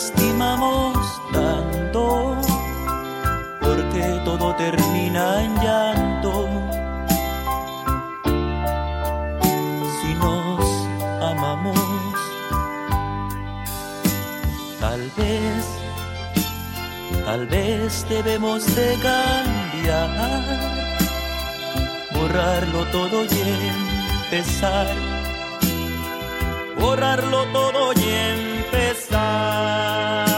lastimamos tanto, porque todo termina en llanto. Si nos amamos, tal vez, tal vez debemos de cambiar, borrarlo todo y empezar borrarlo todo y empezar pesar.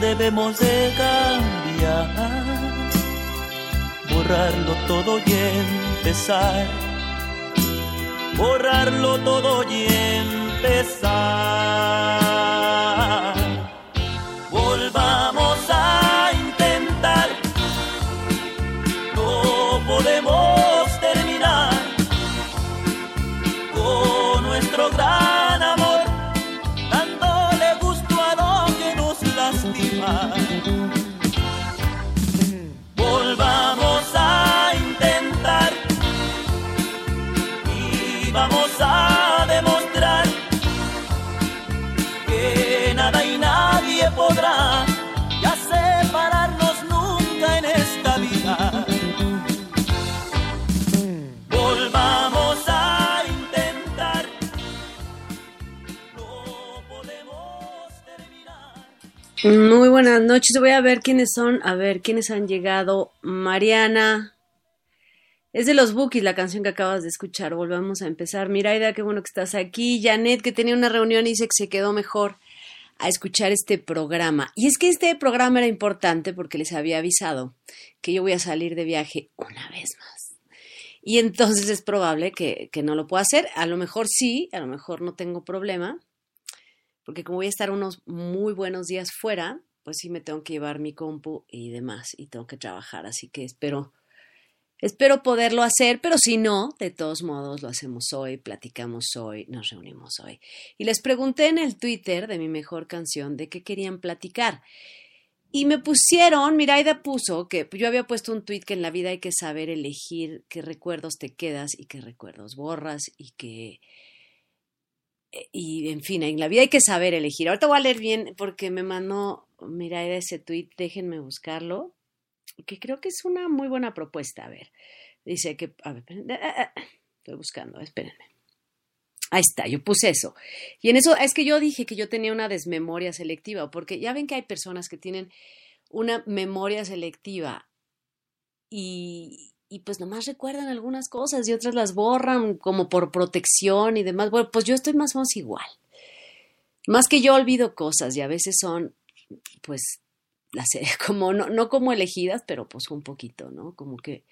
Debemos de cambiar, borrarlo todo y empezar, borrarlo todo y empezar. Volvamos Muy buenas noches. Voy a ver quiénes son, a ver quiénes han llegado. Mariana. Es de los Bookies la canción que acabas de escuchar. Volvamos a empezar. Miraida, qué bueno que estás aquí. Janet, que tenía una reunión y dice que se quedó mejor a escuchar este programa. Y es que este programa era importante porque les había avisado que yo voy a salir de viaje una vez más. Y entonces es probable que, que no lo pueda hacer. A lo mejor sí, a lo mejor no tengo problema porque como voy a estar unos muy buenos días fuera, pues sí me tengo que llevar mi compu y demás, y tengo que trabajar, así que espero, espero poderlo hacer, pero si no, de todos modos lo hacemos hoy, platicamos hoy, nos reunimos hoy. Y les pregunté en el Twitter de mi mejor canción de qué querían platicar. Y me pusieron, Miraida puso que yo había puesto un tweet que en la vida hay que saber elegir qué recuerdos te quedas y qué recuerdos borras y que y en fin, en la vida hay que saber elegir. Ahorita voy a leer bien porque me mandó, mira, ese tweet, déjenme buscarlo, que creo que es una muy buena propuesta. A ver, dice que, a ver, estoy buscando, espérenme. Ahí está, yo puse eso. Y en eso, es que yo dije que yo tenía una desmemoria selectiva, porque ya ven que hay personas que tienen una memoria selectiva y, y pues nomás recuerdan algunas cosas y otras las borran como por protección y demás. Bueno, pues yo estoy más o menos igual. Más que yo olvido cosas y a veces son, pues, las, como, no, no como elegidas, pero pues un poquito, ¿no? Como que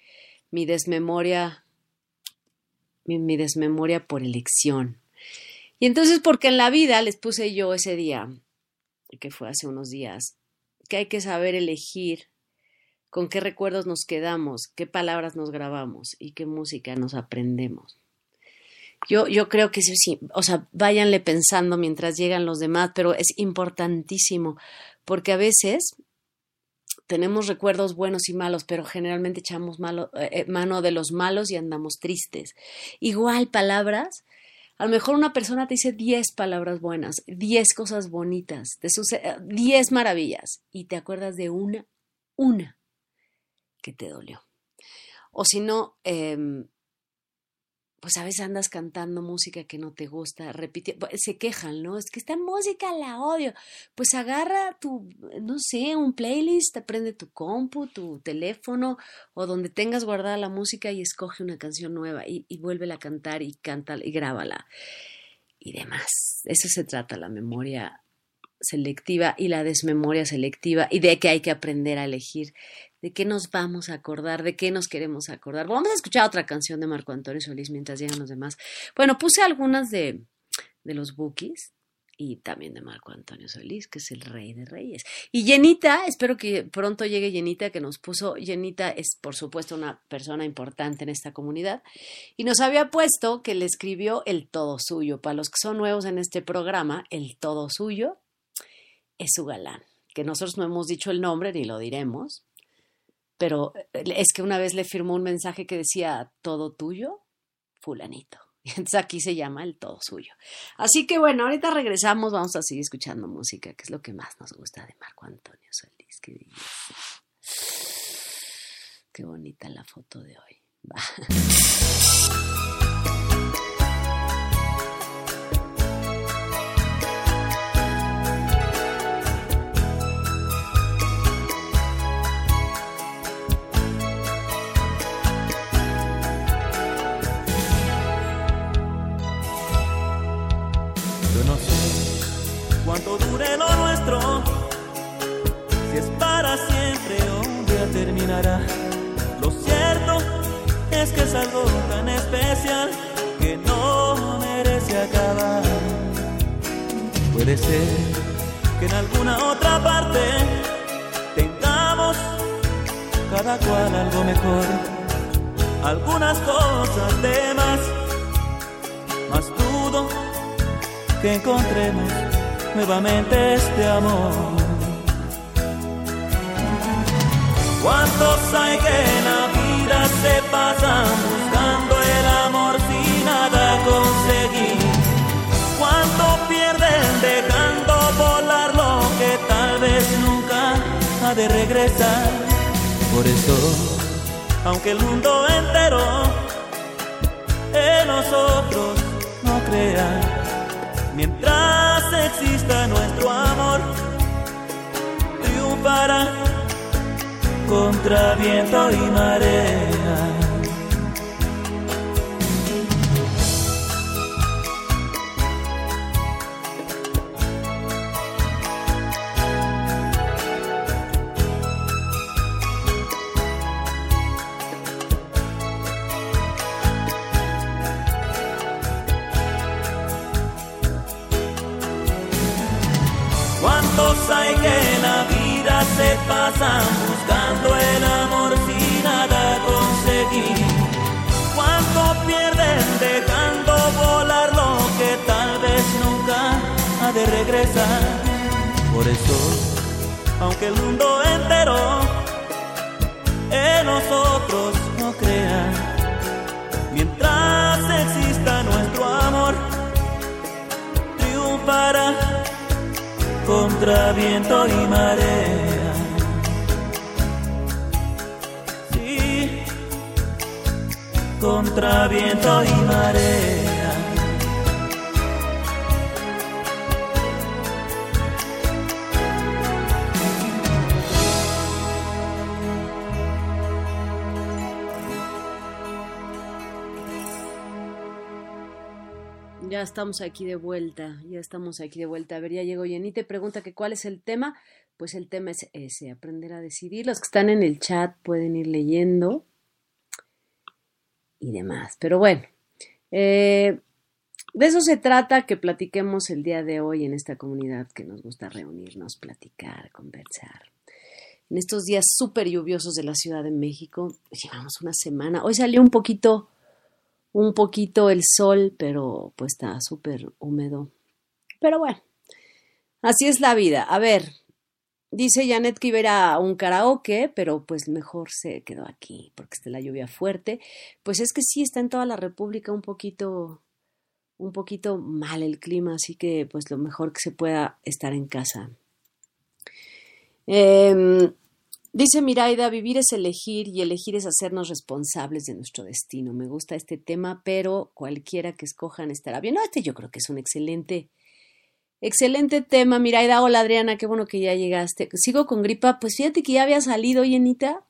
mi desmemoria, mi, mi desmemoria por elección. Y entonces, porque en la vida les puse yo ese día, que fue hace unos días, que hay que saber elegir con qué recuerdos nos quedamos, qué palabras nos grabamos y qué música nos aprendemos. Yo, yo creo que sí, o sea, váyanle pensando mientras llegan los demás, pero es importantísimo, porque a veces tenemos recuerdos buenos y malos, pero generalmente echamos malo, eh, mano de los malos y andamos tristes. Igual palabras, a lo mejor una persona te dice 10 palabras buenas, 10 cosas bonitas, te sucede 10 maravillas y te acuerdas de una, una que te dolió. O si no, eh, pues a veces andas cantando música que no te gusta, repite, se quejan, ¿no? Es que esta música la odio. Pues agarra tu, no sé, un playlist, prende tu compu, tu teléfono o donde tengas guardada la música y escoge una canción nueva y, y vuélvela a cantar y cántala y grábala y demás. Eso se trata la memoria selectiva y la desmemoria selectiva y de que hay que aprender a elegir de qué nos vamos a acordar, de qué nos queremos acordar. Vamos a escuchar otra canción de Marco Antonio Solís mientras llegan los demás. Bueno, puse algunas de, de los bookies y también de Marco Antonio Solís, que es el rey de reyes. Y Yenita, espero que pronto llegue Yenita, que nos puso, Yenita es por supuesto una persona importante en esta comunidad, y nos había puesto que le escribió el todo suyo. Para los que son nuevos en este programa, el todo suyo es su galán, que nosotros no hemos dicho el nombre ni lo diremos, pero eh, es que una vez le firmó un mensaje que decía todo tuyo, fulanito. Y entonces aquí se llama el todo suyo. Así que bueno, ahorita regresamos, vamos a seguir escuchando música, que es lo que más nos gusta de Marco Antonio Solís. Qué, Qué bonita la foto de hoy. Va. Lo cierto es que es algo tan especial que no merece acabar. Puede ser que en alguna otra parte tengamos cada cual algo mejor, algunas cosas de más, más dudo que encontremos nuevamente este amor. ¿Cuántos hay que en la vida se pasan buscando el amor sin nada conseguir? ¿Cuánto pierden dejando volar lo que tal vez nunca ha de regresar? Por eso, aunque el mundo entero en nosotros no crea, mientras exista nuestro amor, triunfará contra viento y marea. Por eso, aunque el mundo entero en nosotros no crea, mientras exista nuestro amor, triunfará contra viento y marea. Sí, contra viento y marea. Estamos aquí de vuelta, ya estamos aquí de vuelta. A ver, ya llegó Jenny, te pregunta que cuál es el tema. Pues el tema es ese, aprender a decidir. Los que están en el chat pueden ir leyendo y demás. Pero bueno, eh, de eso se trata que platiquemos el día de hoy en esta comunidad que nos gusta reunirnos, platicar, conversar. En estos días súper lluviosos de la Ciudad de México, llevamos una semana. Hoy salió un poquito un poquito el sol, pero pues está súper húmedo. Pero bueno, así es la vida. A ver, dice Janet que iba a un karaoke, pero pues mejor se quedó aquí porque está la lluvia fuerte. Pues es que sí, está en toda la República un poquito, un poquito mal el clima, así que pues lo mejor que se pueda estar en casa. Eh, Dice Miraida, vivir es elegir y elegir es hacernos responsables de nuestro destino. Me gusta este tema, pero cualquiera que escojan estará bien. No, este yo creo que es un excelente, excelente tema. Miraida, hola Adriana, qué bueno que ya llegaste. Sigo con gripa, pues fíjate que ya había salido, Yenita,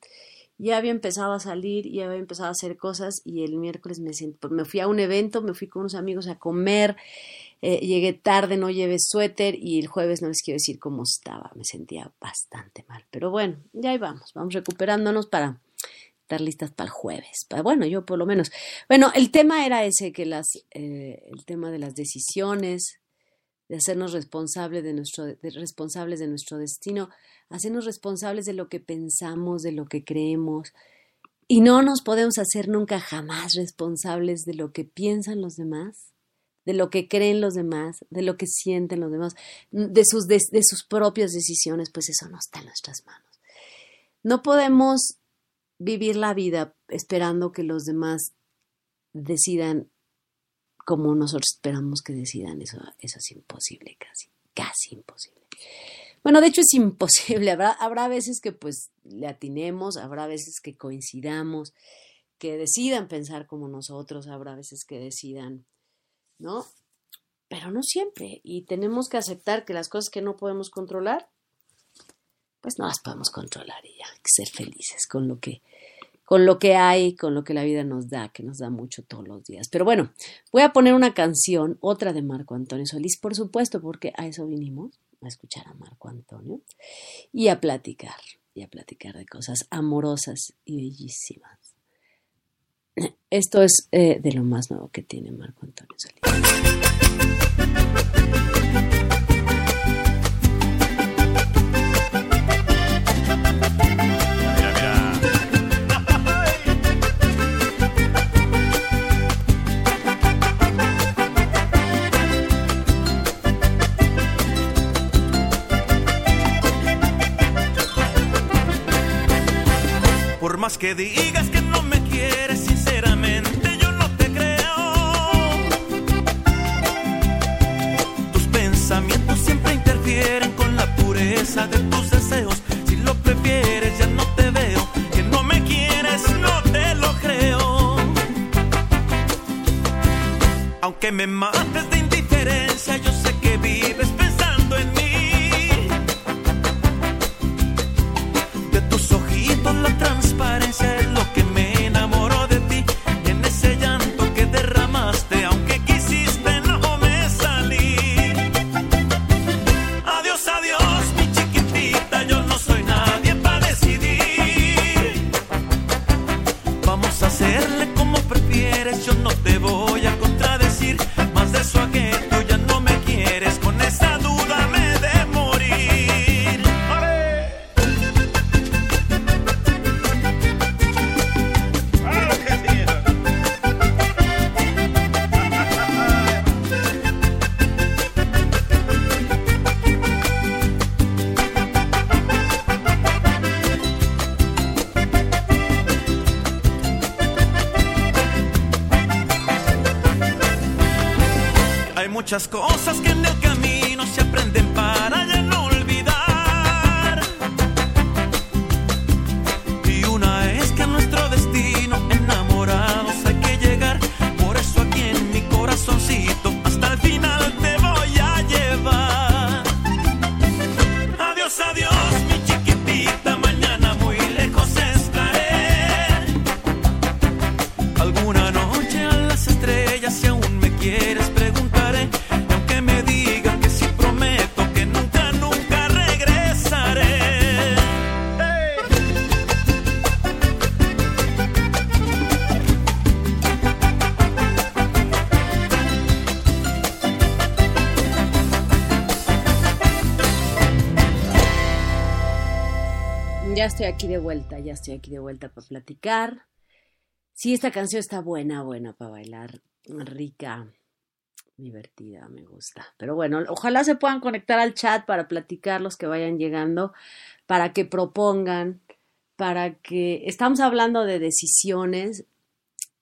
ya había empezado a salir, ya había empezado a hacer cosas y el miércoles me, pues me fui a un evento, me fui con unos amigos a comer eh, llegué tarde, no llevé suéter y el jueves no les quiero decir cómo estaba, me sentía bastante mal. Pero bueno, ya ahí vamos, vamos recuperándonos para estar listas para el jueves. bueno, yo por lo menos. Bueno, el tema era ese, que las, eh, el tema de las decisiones, de hacernos responsables de nuestro, responsables de nuestro destino, hacernos responsables de lo que pensamos, de lo que creemos. Y no nos podemos hacer nunca jamás responsables de lo que piensan los demás de lo que creen los demás, de lo que sienten los demás, de sus, de, sus propias decisiones, pues eso no está en nuestras manos. No podemos vivir la vida esperando que los demás decidan como nosotros esperamos que decidan. Eso, eso es imposible, casi, casi imposible. Bueno, de hecho es imposible. Habrá, habrá veces que pues le atinemos, habrá veces que coincidamos, que decidan pensar como nosotros, habrá veces que decidan ¿no? Pero no siempre. Y tenemos que aceptar que las cosas que no podemos controlar, pues no las podemos controlar y ya, hay que ser felices con lo que, con lo que hay, con lo que la vida nos da, que nos da mucho todos los días. Pero bueno, voy a poner una canción, otra de Marco Antonio Solís, por supuesto, porque a eso vinimos, a escuchar a Marco Antonio y a platicar, y a platicar de cosas amorosas y bellísimas. Esto es eh, de lo más nuevo que tiene Marco Antonio Solís. Que digas estoy aquí de vuelta, ya estoy aquí de vuelta para platicar. Sí, esta canción está buena, buena para bailar, rica, divertida, me gusta. Pero bueno, ojalá se puedan conectar al chat para platicar los que vayan llegando, para que propongan, para que estamos hablando de decisiones,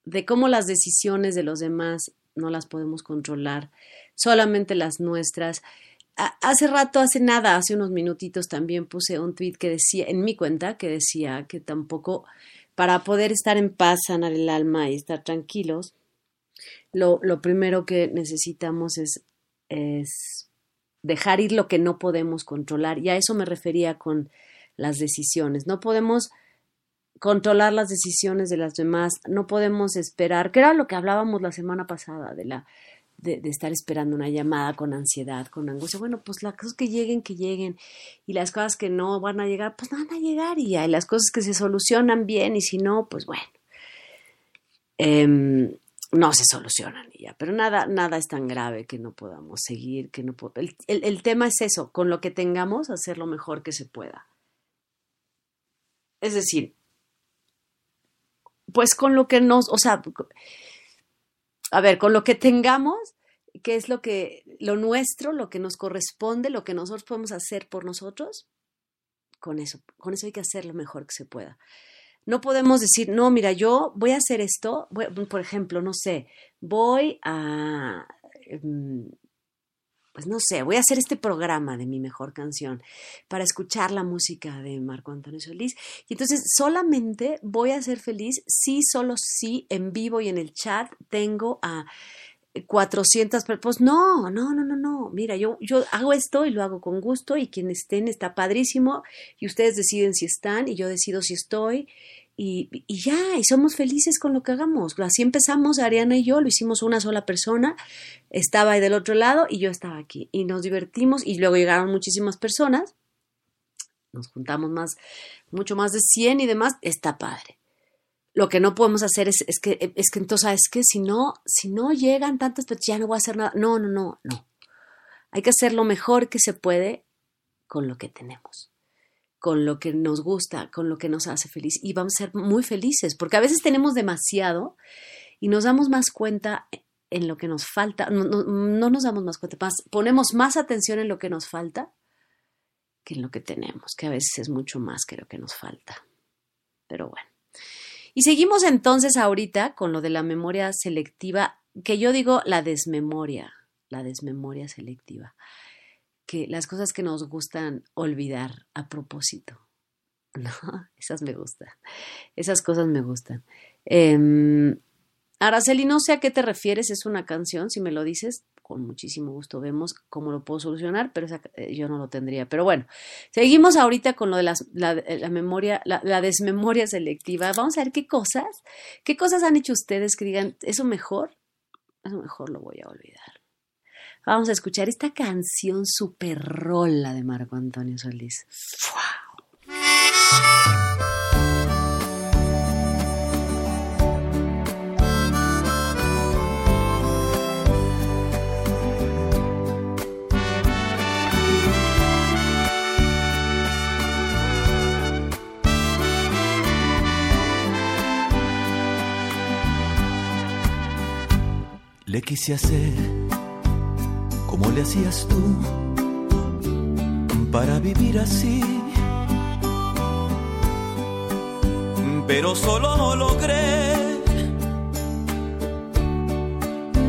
de cómo las decisiones de los demás no las podemos controlar, solamente las nuestras. Hace rato, hace nada, hace unos minutitos también puse un tweet que decía, en mi cuenta, que decía que tampoco, para poder estar en paz, sanar el alma y estar tranquilos, lo, lo primero que necesitamos es, es dejar ir lo que no podemos controlar. Y a eso me refería con las decisiones. No podemos controlar las decisiones de las demás, no podemos esperar, que era lo que hablábamos la semana pasada, de la de, estar esperando una llamada con ansiedad, con angustia. Bueno, pues las cosas que lleguen, que lleguen. Y las cosas que no van a llegar, pues van a llegar y hay las cosas que se solucionan bien y si no, pues bueno. Em, no se solucionan y ya, pero nada, nada es tan grave que no podamos seguir, que no el, el, tema es eso, con lo que tengamos, hacer lo mejor que se pueda. Es decir, pues con lo que nos, o sea, a ver, con lo que tengamos, que es lo que, lo nuestro, lo que nos corresponde, lo que nosotros podemos hacer por nosotros, con eso, con eso hay que hacer lo mejor que se pueda. No podemos decir, no, mira, yo voy a hacer esto, por ejemplo, no sé, voy a, em, pues no sé, voy a hacer este programa de mi mejor canción para escuchar la música de Marco Antonio Solís. Y entonces solamente voy a ser feliz si, solo si en vivo y en el chat tengo a 400 personas. Pues no, no, no, no, no. Mira, yo, yo hago esto y lo hago con gusto y quienes estén está padrísimo y ustedes deciden si están y yo decido si estoy y, ya, y somos felices con lo que hagamos. Así empezamos, Ariana y yo, lo hicimos una sola persona, estaba ahí del otro lado y yo estaba aquí. Y nos divertimos y luego llegaron muchísimas personas, nos juntamos más, mucho más de 100 y demás, está padre. Lo que no podemos hacer es, es que, es que entonces, es que si no, si no llegan tantas, pues ya no voy a hacer nada. No, no, no, no. Hay que hacer lo mejor que se puede con lo que tenemos con lo que nos gusta, con lo que nos hace feliz y vamos a ser muy felices, porque a veces tenemos demasiado y nos damos más cuenta en lo que nos falta, no, nos damos más cuenta, ponemos más atención en lo que nos falta que en lo que tenemos, que a veces es mucho más que lo que nos falta. Pero bueno. Y seguimos entonces ahorita con lo de la memoria selectiva, que yo digo la desmemoria, la desmemoria selectiva que las cosas que nos gustan olvidar a propósito. No, esas me gustan. Esas cosas me gustan. Eh, Araceli, no sé a qué te refieres, es una canción, si me lo dices, con muchísimo gusto vemos cómo lo puedo solucionar, pero eh, yo no lo tendría. Pero bueno, seguimos ahorita con lo de la, memoria, la, la, desmemoria selectiva. Vamos a ver qué cosas, qué cosas han hecho ustedes que digan, eso mejor, eso mejor lo voy a olvidar. Vamos a escuchar esta canción super rola de Marco Antonio Solís. Le quise hacer como le hacías tú para vivir así. Pero solo logré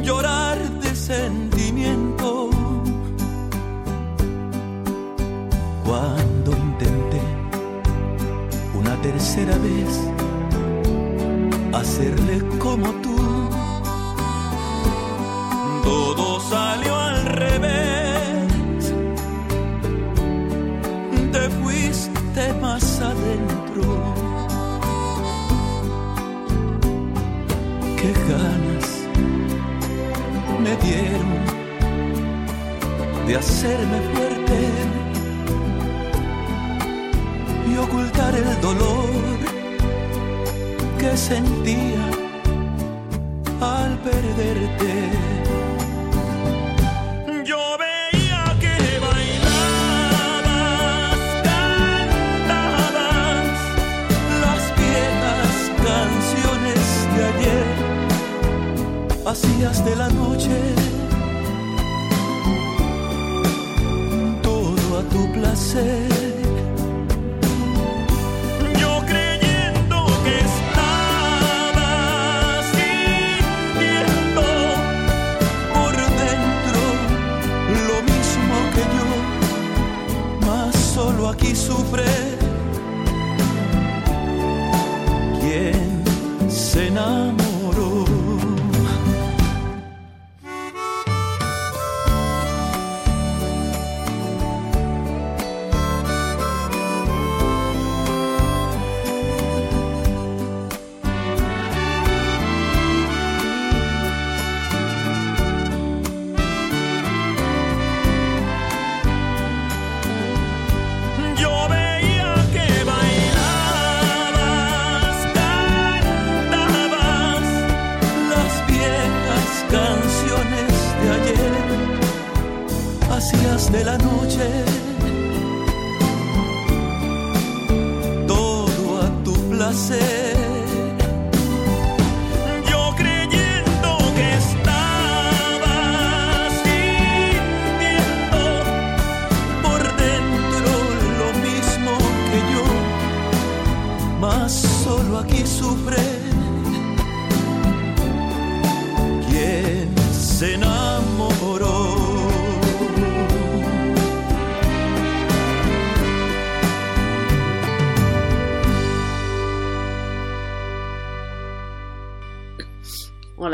llorar de sentimiento cuando intenté una tercera vez hacerle como tú. Todo de hacerme fuerte y ocultar el dolor que sentía al perderte. vacías de la noche, Placer, yo creyendo que estabas sintiendo por dentro lo mismo que yo, más solo aquí sufre. ¿Quién se enamó?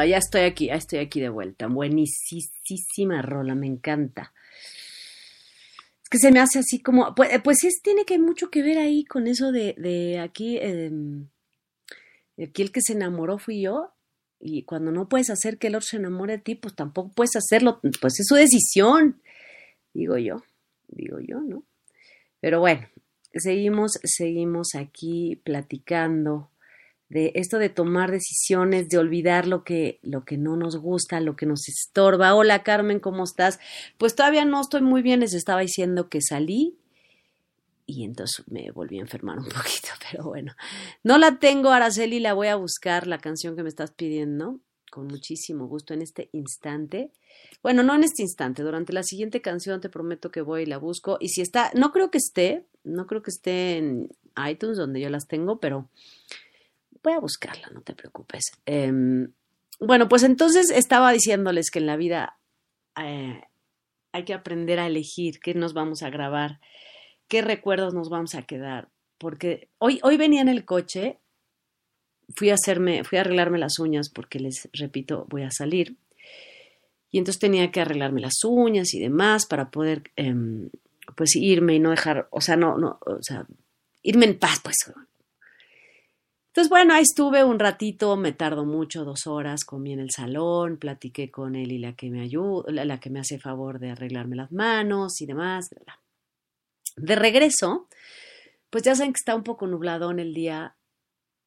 Ya estoy aquí, ya estoy aquí de vuelta. Buenísima rola, me encanta. Es que se me hace así como, pues, pues es, tiene que mucho que ver ahí con eso de, de aquí, eh, aquí el que se enamoró fui yo. Y cuando no puedes hacer que el otro se enamore de ti, pues tampoco puedes hacerlo, pues es su decisión, digo yo, digo yo, ¿no? Pero bueno, seguimos, seguimos aquí platicando de esto de tomar decisiones, de olvidar lo que, lo que no nos gusta, lo que nos estorba. Hola Carmen, ¿cómo estás? Pues todavía no estoy muy bien, les estaba diciendo que salí y entonces me volví a enfermar un poquito, pero bueno. No la tengo, Araceli, la voy a buscar, la canción que me estás pidiendo, con muchísimo gusto en este instante. Bueno, no en este instante, durante la siguiente canción te prometo que voy y la busco. Y si está, no creo que esté, no creo que esté en iTunes donde yo las tengo, pero voy a buscarla, no te preocupes. Eh, bueno, pues entonces estaba diciéndoles que en la vida eh, hay que aprender a elegir qué nos vamos a grabar, qué recuerdos nos vamos a quedar. Porque hoy, hoy venía en el coche, fui a hacerme, fui a arreglarme las uñas porque les repito, voy a salir. Y entonces tenía que arreglarme las uñas y demás para poder eh, pues irme y no dejar, o sea, no, no, o sea, irme en paz, pues entonces, bueno, ahí estuve un ratito, me tardo mucho, dos horas, comí en el salón, platiqué con él y la que me ayuda, la, que me hace favor de arreglarme las manos y demás. De regreso, pues ya saben que está un poco nublado en el día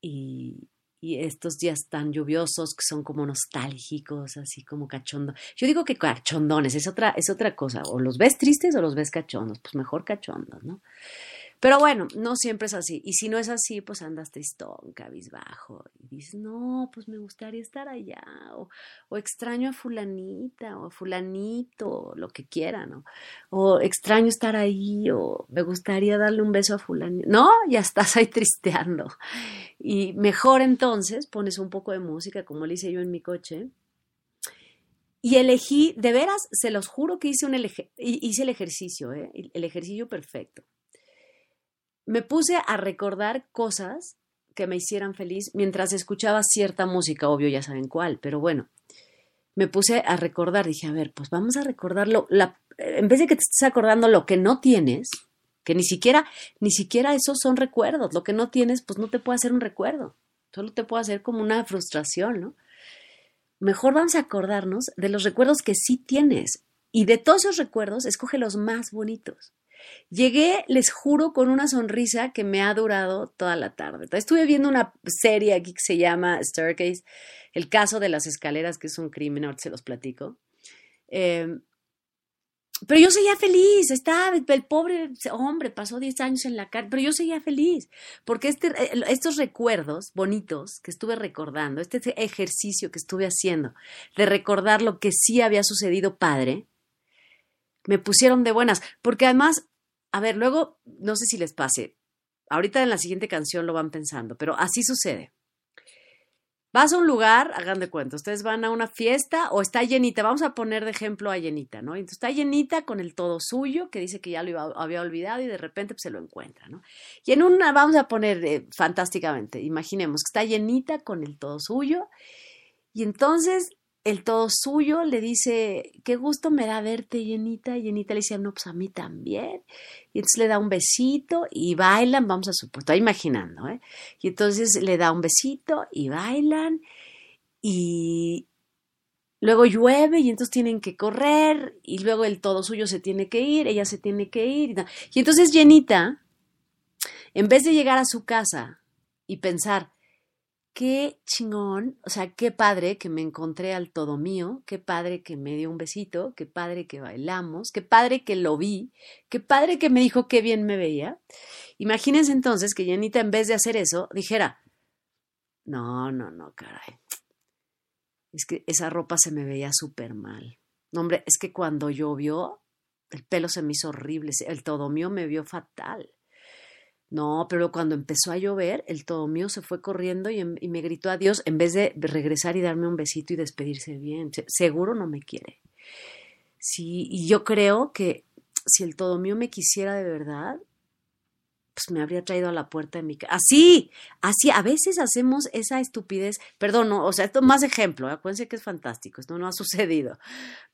y, y, estos días tan lluviosos que son como nostálgicos, así como cachondo. Yo digo que cachondones, es otra, es otra cosa. O los ves tristes o los ves cachondos, pues mejor cachondos, ¿no? Pero bueno, no siempre es así. Y si no es así, pues andas tristón, cabizbajo. Y dices, no, pues me gustaría estar allá. O, o extraño a fulanita o a fulanito, lo que quiera, ¿no? O extraño estar ahí o me gustaría darle un beso a fulanito. No, ya estás ahí tristeando. Y mejor entonces pones un poco de música, como le hice yo en mi coche. Y elegí, de veras, se los juro que hice, un hice el ejercicio, ¿eh? el ejercicio perfecto me puse a recordar cosas que me hicieran feliz mientras escuchaba cierta música, obvio ya saben cuál, pero bueno, me puse a recordar, dije, a ver, pues vamos a recordarlo, la, en vez de que te estés acordando lo que no tienes, que ni siquiera, ni siquiera esos son recuerdos, lo que no tienes, pues no te puede hacer un recuerdo, solo te puede hacer como una frustración, ¿no? Mejor vamos a acordarnos de los recuerdos que sí tienes y de todos esos recuerdos, escoge los más bonitos. Llegué, les juro, con una sonrisa que me ha durado toda la tarde. Estuve viendo una serie aquí que se llama Staircase, el caso de las escaleras, que es un crimen, ahora se los platico. Eh, pero yo seguía feliz, estaba, el pobre hombre pasó 10 años en la cárcel, pero yo seguía feliz, porque este, estos recuerdos bonitos que estuve recordando, este ejercicio que estuve haciendo de recordar lo que sí había sucedido padre, me pusieron de buenas, porque además, a ver, luego, no sé si les pase, ahorita en la siguiente canción lo van pensando, pero así sucede. Vas a un lugar, hagan de cuenta, ustedes van a una fiesta o está llenita, vamos a poner de ejemplo a llenita, ¿no? Entonces está llenita con el todo suyo, que dice que ya lo había olvidado y de repente pues, se lo encuentra, ¿no? Y en una, vamos a poner eh, fantásticamente, imaginemos que está llenita con el todo suyo y entonces el todo suyo le dice, qué gusto me da verte, Llenita. Y Llenita le dice, no, pues a mí también. Y entonces le da un besito y bailan, vamos a suponer, estoy imaginando, ¿eh? Y entonces le da un besito y bailan y luego llueve y entonces tienen que correr y luego el todo suyo se tiene que ir, ella se tiene que ir. Y entonces Llenita, en vez de llegar a su casa y pensar, qué chingón, o sea, qué padre que me encontré al todo mío, qué padre que me dio un besito, qué padre que bailamos, qué padre que lo vi, qué padre que me dijo qué bien me veía. Imagínense entonces que Janita en vez de hacer eso dijera, no, no, no, caray. Es que esa ropa se me veía súper mal. No, hombre, es que cuando llovió, el pelo se me hizo horrible, el todo mío me vio fatal. No, pero cuando empezó a llover, el todo mío se fue corriendo y, me gritó adiós en vez de regresar y darme un besito y despedirse bien. seguro no me quiere. Sí, y yo creo que si el todo mío me quisiera de verdad, pues me habría traído a la puerta de mi casa. Así, así, a veces hacemos esa estupidez, perdón, o sea, esto más ejemplo, acuérdense que es fantástico, esto no ha sucedido,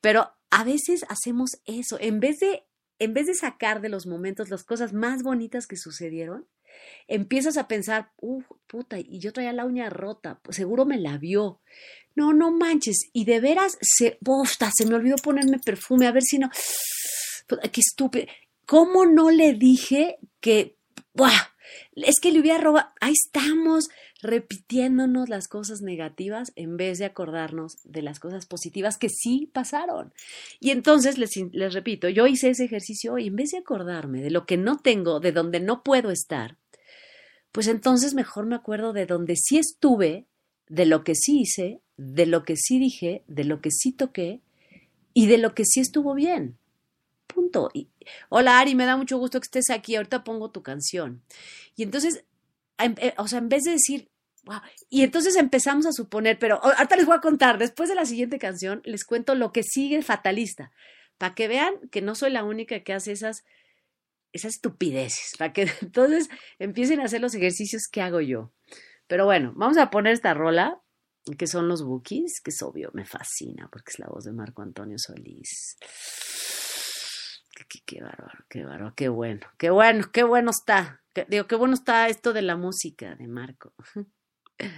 pero a veces hacemos eso, en vez de en vez de sacar de los momentos las cosas más bonitas que sucedieron, empiezas a pensar, uh, puta, y yo traía la uña rota, pues seguro me la vio. No, no manches, y de veras, se, bosta, se me olvidó ponerme perfume, a ver si no, qué estúpido. ¿Cómo no le dije que, buah, es que le hubiera ahí estamos, repitiéndonos las cosas negativas en vez de acordarnos de las cosas positivas que sí pasaron. Y entonces, les, les repito, yo hice ese ejercicio y en vez de acordarme de lo que no tengo, de donde no puedo estar, pues entonces mejor me acuerdo de donde sí estuve, de lo que sí hice, de lo que sí dije, de lo que sí toqué y de lo que sí estuvo bien. Punto. Y, Hola Ari, me da mucho gusto que estés aquí. Ahorita pongo tu canción. Y entonces Em, eh, o sea, en vez de decir, wow, y entonces empezamos a suponer, pero ahorita les voy a contar, después de la siguiente canción, les cuento lo que sigue fatalista, para que vean que no soy la única que hace esas, esas estupideces, para que entonces empiecen a hacer los ejercicios que hago yo. Pero bueno, vamos a poner esta rola, que son los Bookies, que es obvio, me fascina, porque es la voz de Marco Antonio Solís. Qué, qué, bárbaro, qué bárbaro, qué bueno, qué bueno, qué bueno está. Digo, qué bueno está esto de la música de Marco. うん。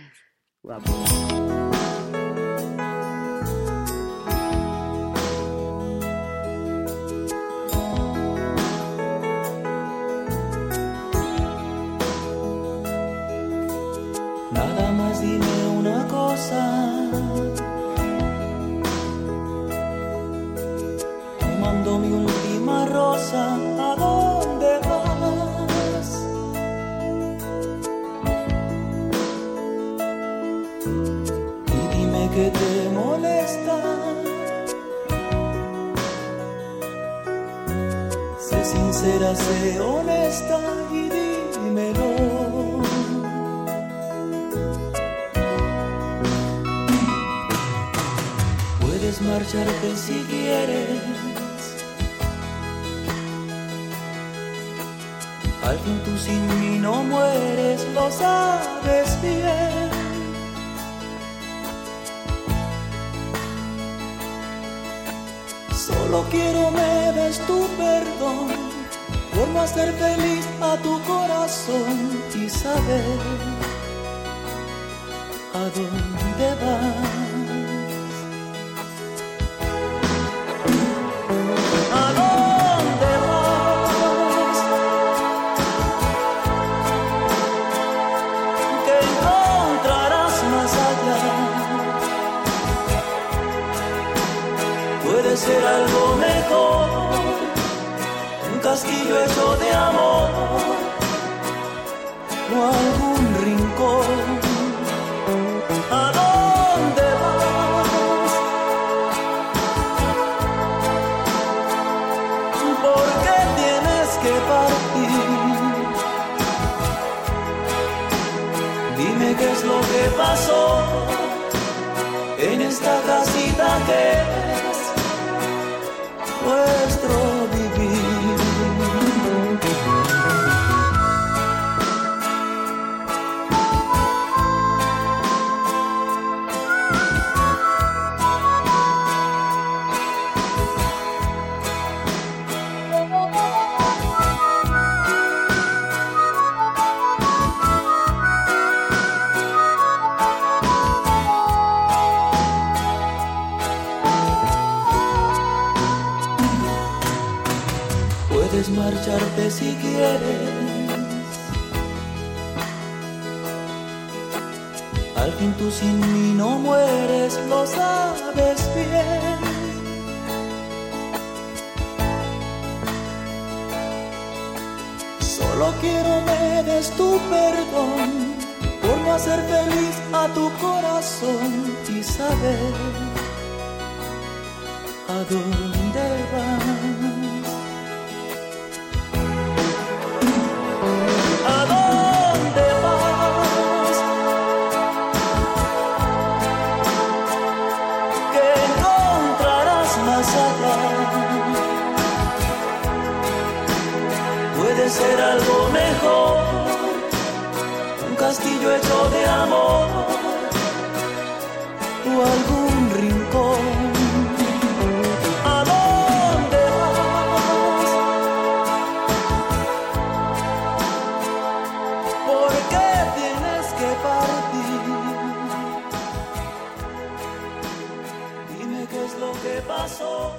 Pasó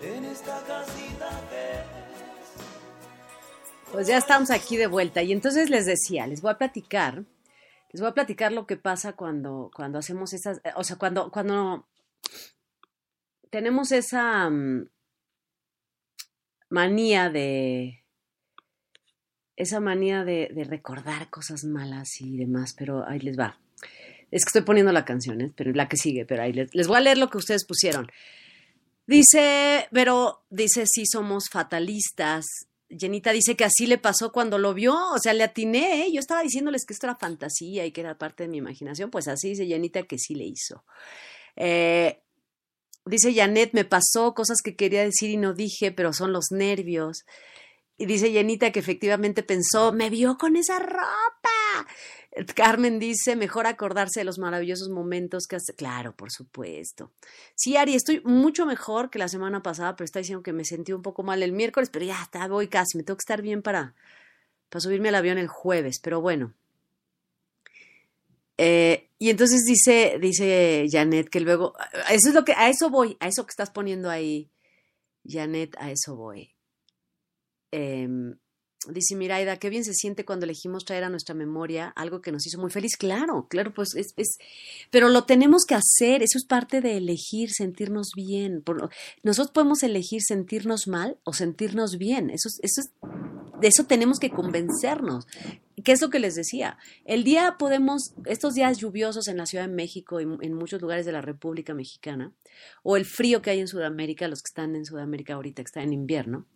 en esta casita pues ya estamos aquí de vuelta. Y entonces les decía, les voy a platicar, les voy a platicar lo que pasa cuando, cuando hacemos esas, eh, o sea, cuando, cuando tenemos esa mm, manía de, esa manía de, recordar cosas malas y demás, pero ahí les va. Es que estoy poniendo la canción, ¿eh? pero la que sigue, pero ahí les, voy a leer lo que ustedes pusieron. Dice, pero dice, sí somos fatalistas, Jenita dice que así le pasó cuando lo vio, o sea, le atiné, ¿eh? yo estaba diciéndoles que esto era fantasía y que era parte de mi imaginación, pues así dice Jenita que sí le hizo. Eh, dice Janet, me pasó cosas que quería decir y no dije, pero son los nervios. Y dice Jenita que efectivamente pensó, me vio con esa ropa. Carmen dice, mejor acordarse de los maravillosos momentos que hace. Claro, por supuesto. Sí, Ari, estoy mucho mejor que la semana pasada, pero está diciendo que me sentí un poco mal el miércoles, pero ya está, voy casi. Me tengo que estar bien para, para subirme al avión el jueves, pero bueno. Eh, y entonces dice, dice Janet que luego, eso es lo que, a eso voy, a eso que estás poniendo ahí, Janet, a eso voy. Eh, Dice Miraida, qué bien se siente cuando elegimos traer a nuestra memoria algo que nos hizo muy feliz. Claro, claro, pues es, es pero lo tenemos que hacer, eso es parte de elegir sentirnos bien. nosotros podemos elegir sentirnos mal o sentirnos bien, eso, eso es, de eso tenemos que convencernos. ¿Qué es lo que les decía? El día podemos, estos días lluviosos en la Ciudad de México y en muchos lugares de la República Mexicana, o el frío que hay en Sudamérica, los que están en Sudamérica ahorita, que está en invierno,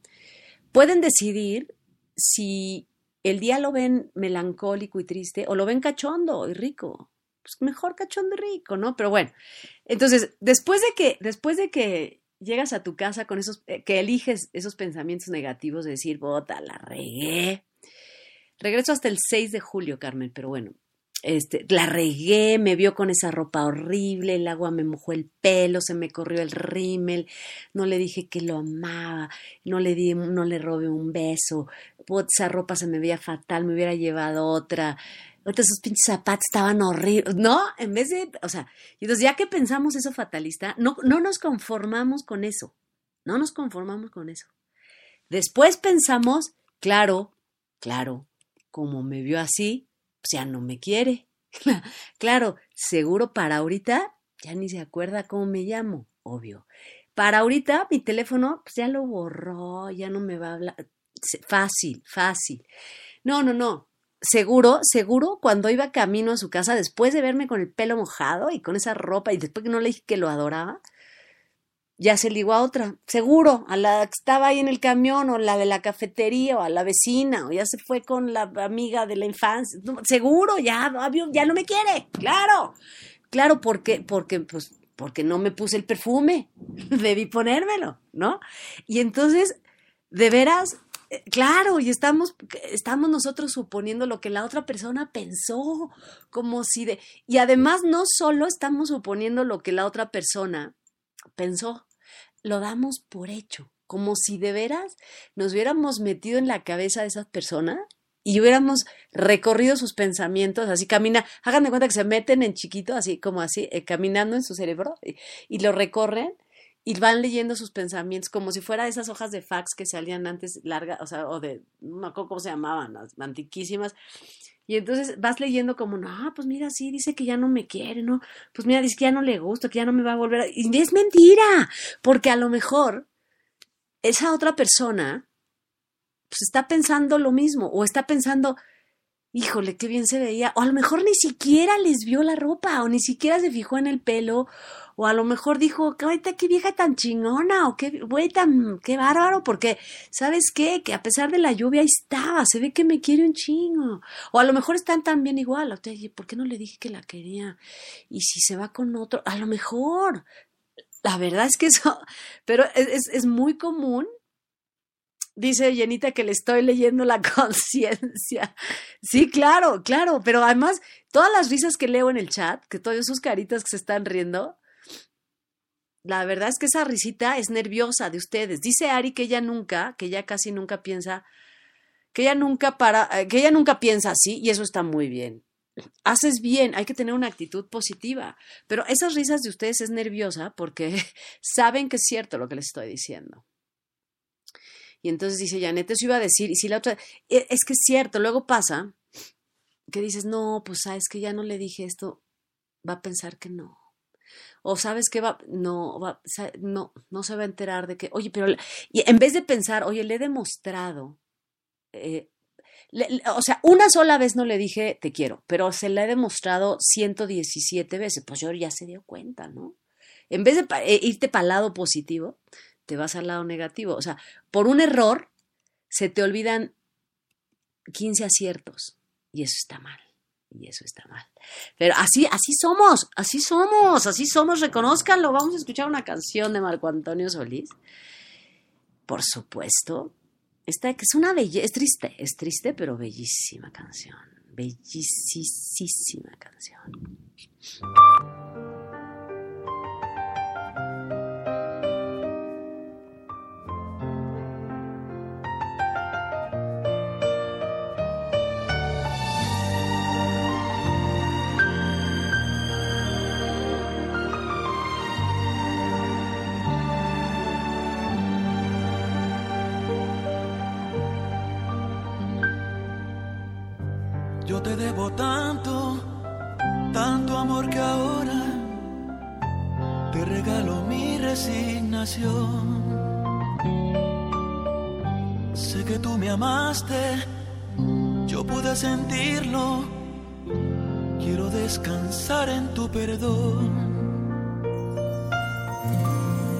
pueden decidir si el día lo ven melancólico y triste o lo ven cachondo y rico, pues mejor cachondo y rico, ¿no? Pero bueno, entonces, después de que, después de que llegas a tu casa con esos, eh, que eliges esos pensamientos negativos de decir, bota, la regué. Regreso hasta el 6 de julio, Carmen, pero bueno, este, la regué, me vio con esa ropa horrible, el agua me mojó el pelo, se me corrió el rímel, no le dije que lo amaba, no le di, no le robé un beso, esa ropa se me veía fatal, me hubiera llevado otra, esos pinches zapatos estaban horribles, ¿no? En vez de, o sea, entonces ya que pensamos eso fatalista, no, no nos conformamos con eso, no nos conformamos con eso. Después pensamos, claro, claro, como me vio así, ya no me quiere. claro, seguro para ahorita ya ni se acuerda cómo me llamo, obvio. Para ahorita mi teléfono pues ya lo borró, ya no me va a hablar. Fácil, fácil. No, no, no. Seguro, seguro, cuando iba camino a su casa, después de verme con el pelo mojado y con esa ropa, y después que no le dije que lo adoraba, ya se ligó a otra, seguro, a la que estaba ahí en el camión o la de la cafetería o a la vecina o ya se fue con la amiga de la infancia, seguro, ya, ya no me quiere, claro, claro, porque, porque, pues, porque no me puse el perfume, debí ponérmelo, ¿no? Y entonces, de veras, eh, claro, y estamos, estamos nosotros suponiendo lo que la otra persona pensó, como si de, y además no solo estamos suponiendo lo que la otra persona pensó, lo damos por hecho, como si de veras nos hubiéramos metido en la cabeza de esa persona y hubiéramos recorrido sus pensamientos, así camina, hagan de cuenta que se meten en chiquito, así como así, eh, caminando en su cerebro y, lo recorren y van leyendo sus pensamientos como si fuera esas hojas de fax que salían antes largas, o sea, o de, no me acuerdo cómo se llamaban, las antiquísimas, y entonces vas leyendo como, no, pues mira, sí, dice que ya no me quiere, ¿no? Pues mira, dice que ya no le gusta, que ya no me va a volver a... Y es mentira, porque a lo mejor esa otra persona pues está pensando lo mismo o está pensando, híjole, qué bien se veía, o a lo mejor ni siquiera les vio la ropa o ni siquiera se fijó en el pelo o a lo mejor dijo, ahorita qué vieja tan chingona, o qué güey tan, qué bárbaro, porque, ¿sabes qué? Que a pesar de la lluvia ahí estaba, se ve que me quiere un chingo. O a lo mejor están también igual, o ¿por qué no le dije que la quería? Y si se va con otro, a lo mejor. La verdad es que eso, pero es, es muy común Dice Yenita que le estoy leyendo la conciencia. Sí, claro, claro, pero además todas las risas que leo en el chat, que todas sus caritas que se están riendo, la verdad es que esa risita es nerviosa de ustedes. Dice Ari que ella nunca, que ella casi nunca piensa, que ella nunca para, eh, que ella nunca piensa así y eso está muy bien. Haces bien, hay que tener una actitud positiva, pero esas risas de ustedes es nerviosa porque saben que es cierto lo que les estoy diciendo. Y entonces dice Janet, eso iba a decir, y si la otra, e, es que es cierto, luego pasa que dices, no, pues sabes que ya no le dije esto, va a pensar que no o sabes que va, no, va, no, no se va a enterar de que, oye, pero, y en vez de pensar, oye, le he demostrado, eh, o sea, una sola vez no le dije te quiero, pero se le he demostrado 117 veces, pues yo ya se dio cuenta, ¿no? En vez de eh, irte para el lado positivo, te vas al lado negativo. O sea, por un error se te olvidan 15 aciertos y eso está mal y eso está mal. Pero así, así somos, así somos, así somos, reconozcanlo. Vamos a escuchar una canción de Marco Antonio Solís. Por supuesto, esta que es una belleza, es triste, es triste, pero bellísima canción, bellísima canción. Debo tanto, tanto amor que ahora te regalo mi resignación. Sé que tú me amaste, yo pude sentirlo. Quiero descansar en tu perdón.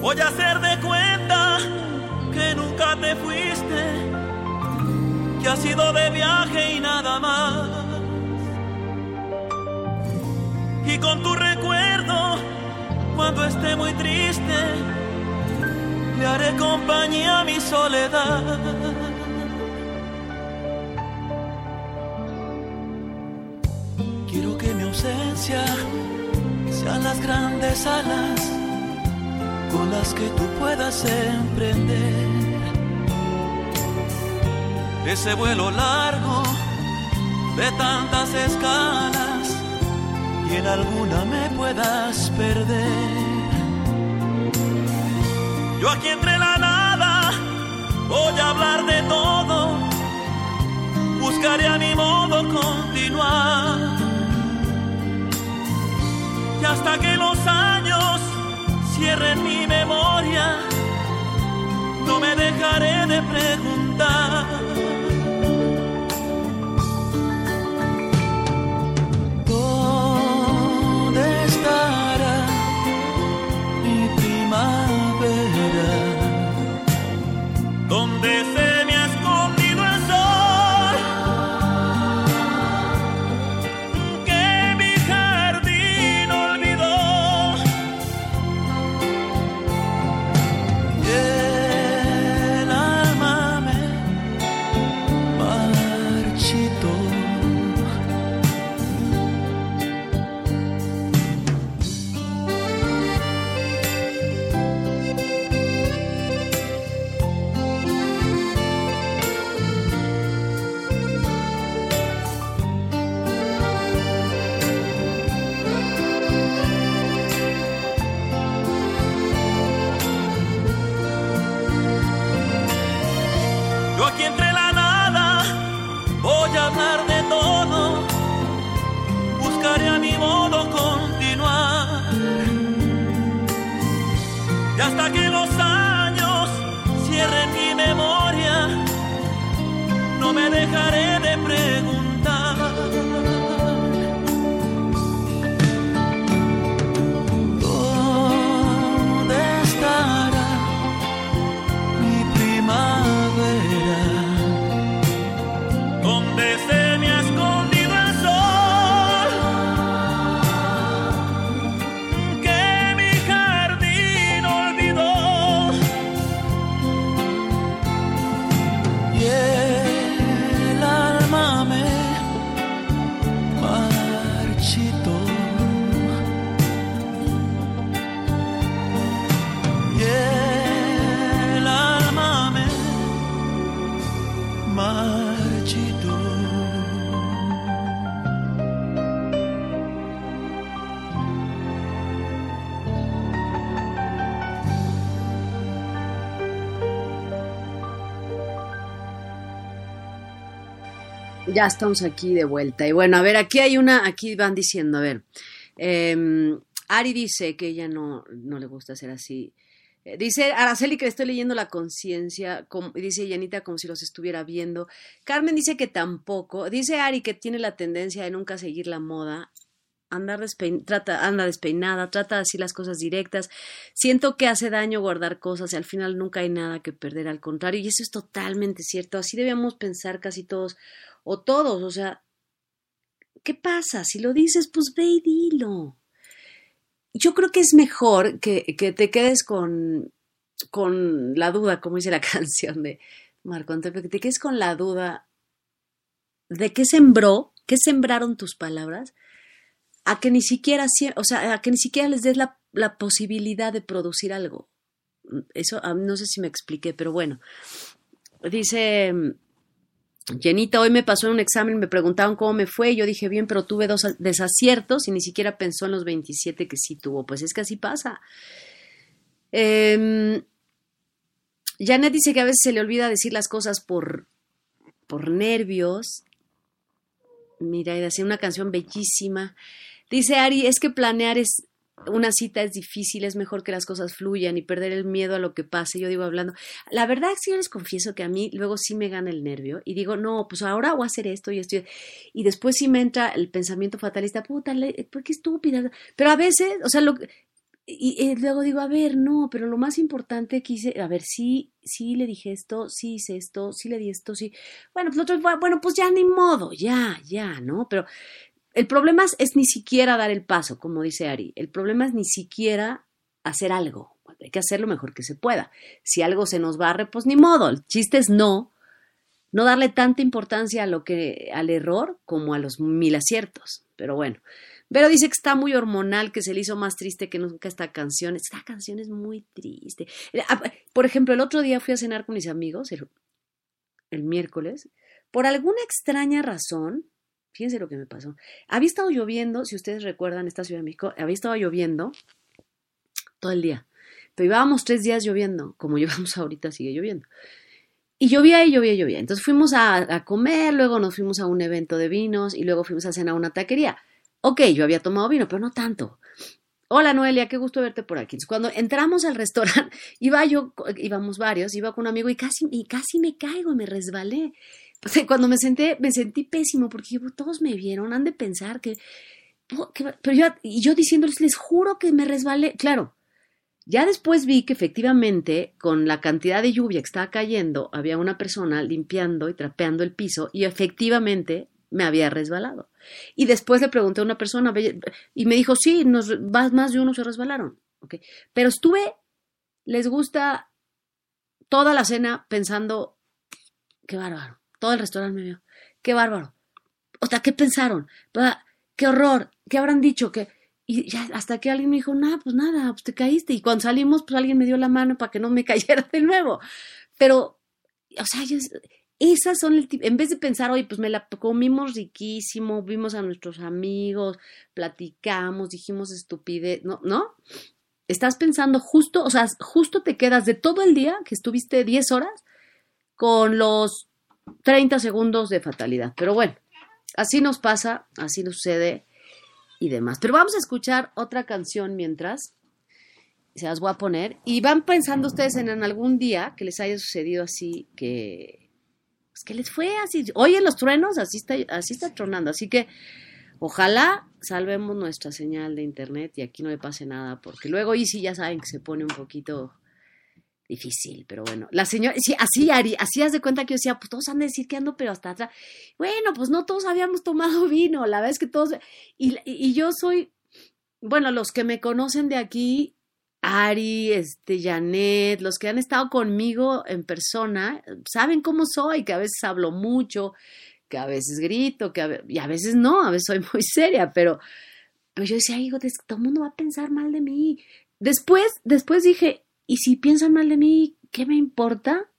Voy a hacer de cuenta que nunca te fuiste, que has ido de viaje y nada más y con tu recuerdo, cuando esté muy triste, le haré compañía a mi soledad. Quiero que mi ausencia sean las grandes alas con las que tú puedas emprender ese vuelo largo de tantas escalas y en alguna me puedas perder. Yo aquí entre la nada voy a hablar de todo, buscaré a mi modo continuar. Y hasta que los años cierren mi memoria, no me dejaré de preguntar. Ya estamos aquí de vuelta. Y bueno, a ver, aquí hay una, aquí van diciendo, a ver, eh, Ari dice que ella no, no le gusta ser así. Eh, Dice Araceli que le estoy leyendo la conciencia, dice Yanita como si los estuviera viendo. Carmen dice que tampoco. Dice Ari que tiene la tendencia de nunca seguir la moda. Andar despein- trata, anda despeinada, trata de decir las cosas directas. Siento que hace daño guardar cosas y al final nunca hay nada que perder, al contrario, y eso es totalmente cierto. Así debíamos pensar casi todos, o todos, o sea, ¿qué pasa? Si lo dices, pues ve y dilo. Yo creo que es mejor que, que te quedes con, con la duda, como dice la canción de Marco Antonio, que te quedes con la duda de qué sembró, qué sembraron tus palabras, a que ni siquiera, o sea, a que ni siquiera les des la, la posibilidad de producir algo. Eso no sé si me expliqué, pero bueno. Dice Jenita, hoy me pasó en un examen, me preguntaban cómo me fue, yo dije bien, pero tuve dos desaciertos y ni siquiera pensó en los 27 que sí tuvo. Pues es que así pasa. Eh, Janet dice que a veces se le olvida decir las cosas por, por nervios. Mira, y hacía una canción bellísima. Dice Ari, es que planear es una cita es difícil, es mejor que las cosas fluyan y perder el miedo a lo que pase. Yo digo hablando, la verdad que yo les confieso que a mí luego sí me gana el nervio y digo, no, pues ahora voy a hacer esto y esto. Y después sí me entra el pensamiento fatalista, puta, ¿por qué estúpida? Pero a veces, o sea, lo, y, y luego digo, a ver, no, pero lo más importante que hice, a ver, sí, sí le dije esto, sí hice esto, sí le di esto, sí. Bueno, pues otro, bueno, pues ya ni modo, ya, ya, ¿no? Pero el problema es, ni siquiera dar el paso, como dice Ari. El problema es ni siquiera hacer algo. Hay que hacer lo mejor que se pueda. Si algo se nos barre, pues ni modo. El chiste es no, no darle tanta importancia a lo que, al error como a los mil aciertos. Pero bueno. Vero dice que está muy hormonal, que se le hizo más triste que nunca esta canción. Esta canción es muy triste. Por ejemplo, el otro día fui a cenar con mis amigos, el, el miércoles. Por alguna extraña razón, Fíjense lo que me pasó. Había estado lloviendo, si ustedes recuerdan, esta Ciudad de México, había estado lloviendo todo el día. Pero llevábamos tres días lloviendo, como llevamos ahorita, sigue lloviendo. Y llovía y llovía y llovía. Entonces fuimos a, comer, luego nos fuimos a un evento de vinos y luego fuimos a cenar a una taquería. Ok, yo había tomado vino, pero no tanto. Hola Noelia, qué gusto verte por aquí. Cuando entramos al restaurante, iba yo, íbamos varios, iba con un amigo y casi, y casi me caigo me resbalé. Cuando me senté, me sentí pésimo porque todos me vieron, han de pensar que, pero yo, y yo diciéndoles, les juro que me resbalé. Claro, ya después vi que efectivamente, con la cantidad de lluvia que estaba cayendo, había una persona limpiando y trapeando el piso y efectivamente me había resbalado. Y después le pregunté a una persona y me dijo, sí, nos, más de uno se resbalaron. Okay. Pero estuve, les gusta toda la cena pensando, qué bárbaro. Todo el restaurante me vio. Qué bárbaro. O sea, ¿qué pensaron? Qué horror. ¿Qué habrán dicho? que Y ya hasta que alguien me dijo, nada, pues nada, pues te caíste. Y cuando salimos, pues alguien me dio la mano para que no me cayera de nuevo. Pero, o sea, esas son el tipo, en vez de pensar, oye, pues me la comimos riquísimo, vimos a nuestros amigos, platicamos, dijimos estupidez, ¿no? ¿No? Estás pensando justo, o sea, justo te quedas de todo el día que estuviste 10 horas con los 30 segundos de fatalidad. Pero bueno, así nos pasa, así nos sucede y demás. Pero vamos a escuchar otra canción mientras. Se las voy a poner. Y van pensando ustedes en, algún día que les haya sucedido así, que pues que les fue así. Oye, los truenos, así está, así está tronando. Así que ojalá salvemos nuestra señal de internet y aquí no le pase nada, porque luego y sí ya saben que se pone un poquito difícil, pero bueno, la señora, sí, así, Ari, así haz de cuenta que yo decía, pues todos han de decir que ando, pero hasta atrás. Bueno, pues no todos habíamos tomado vino, la verdad es que todos, y, y yo soy, bueno, los que me conocen de aquí, Ari, este, Janet, los que han estado conmigo en persona, saben cómo soy, que a veces hablo mucho, que a veces grito, que a, y a veces no, a veces soy muy seria, pero, yo decía, hijo, todo el mundo va a pensar mal de mí. Después, después dije, ¿y si piensan mal de mí, qué me importa?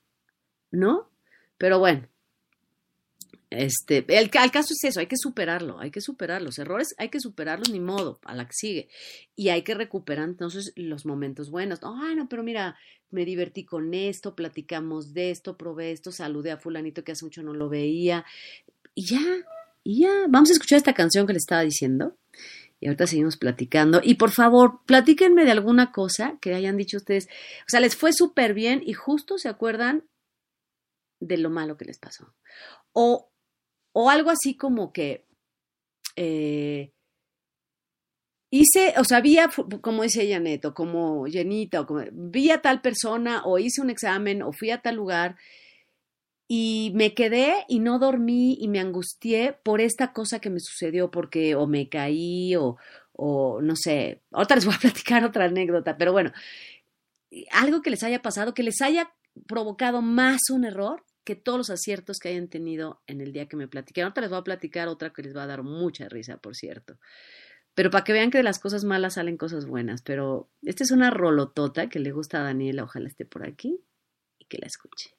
¿No? Pero bueno, este, el, caso es eso, hay que superarlo, hay que superar los errores, hay que superarlos ni modo, a la que sigue. Y hay que recuperar entonces los momentos buenos. Ah, no, pero mira, me divertí con esto, platicamos de esto, probé esto, saludé a fulanito que hace mucho no lo veía. Y ya, y ya, vamos a escuchar esta canción que le estaba diciendo. Y ahorita seguimos platicando. Y por favor, platíquenme de alguna cosa que hayan dicho ustedes. O sea, les fue súper bien y justo se acuerdan de lo malo que les pasó. O o algo así como que eh, hice, o sea, vi como dice Janet, o como Jenita, o como, vi a tal persona, o hice un examen, o fui a tal lugar, y me quedé y no dormí y me angustié por esta cosa que me sucedió, porque o me caí, o, o no sé, otra les voy a platicar otra anécdota, pero bueno, algo que les haya pasado, que les haya provocado más un error que todos los aciertos que hayan tenido en el día que me platiqué. Ahora les voy a platicar otra que les va a dar mucha risa, por cierto. Pero para que vean que de las cosas malas salen cosas buenas. Pero esta es una rolotota que le gusta a Daniela, ojalá esté por aquí y que la escuche.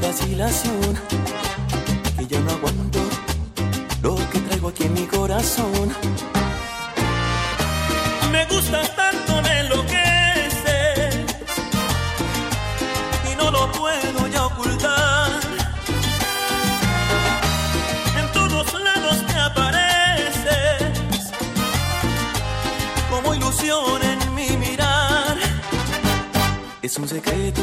vacilación, que ya no aguanto lo que traigo aquí en mi corazón. Me gusta tanto, me enloqueces y no lo puedo ya ocultar. En todos lados te apareces como ilusión en mi mirar. Es un secreto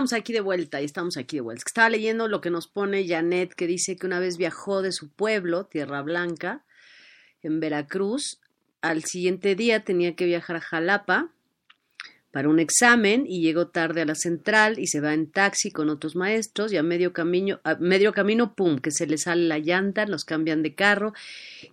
Estamos, aquí de vuelta, y estamos aquí de vuelta. Estaba leyendo lo que nos pone Janet, que dice que una vez viajó de su pueblo, Tierra Blanca, en Veracruz. Al siguiente día tenía que viajar a Jalapa para un examen y llegó tarde a la central y se va en taxi con otros maestros y a medio camino, a medio camino, pum, que se le sale la llanta, los cambian de carro.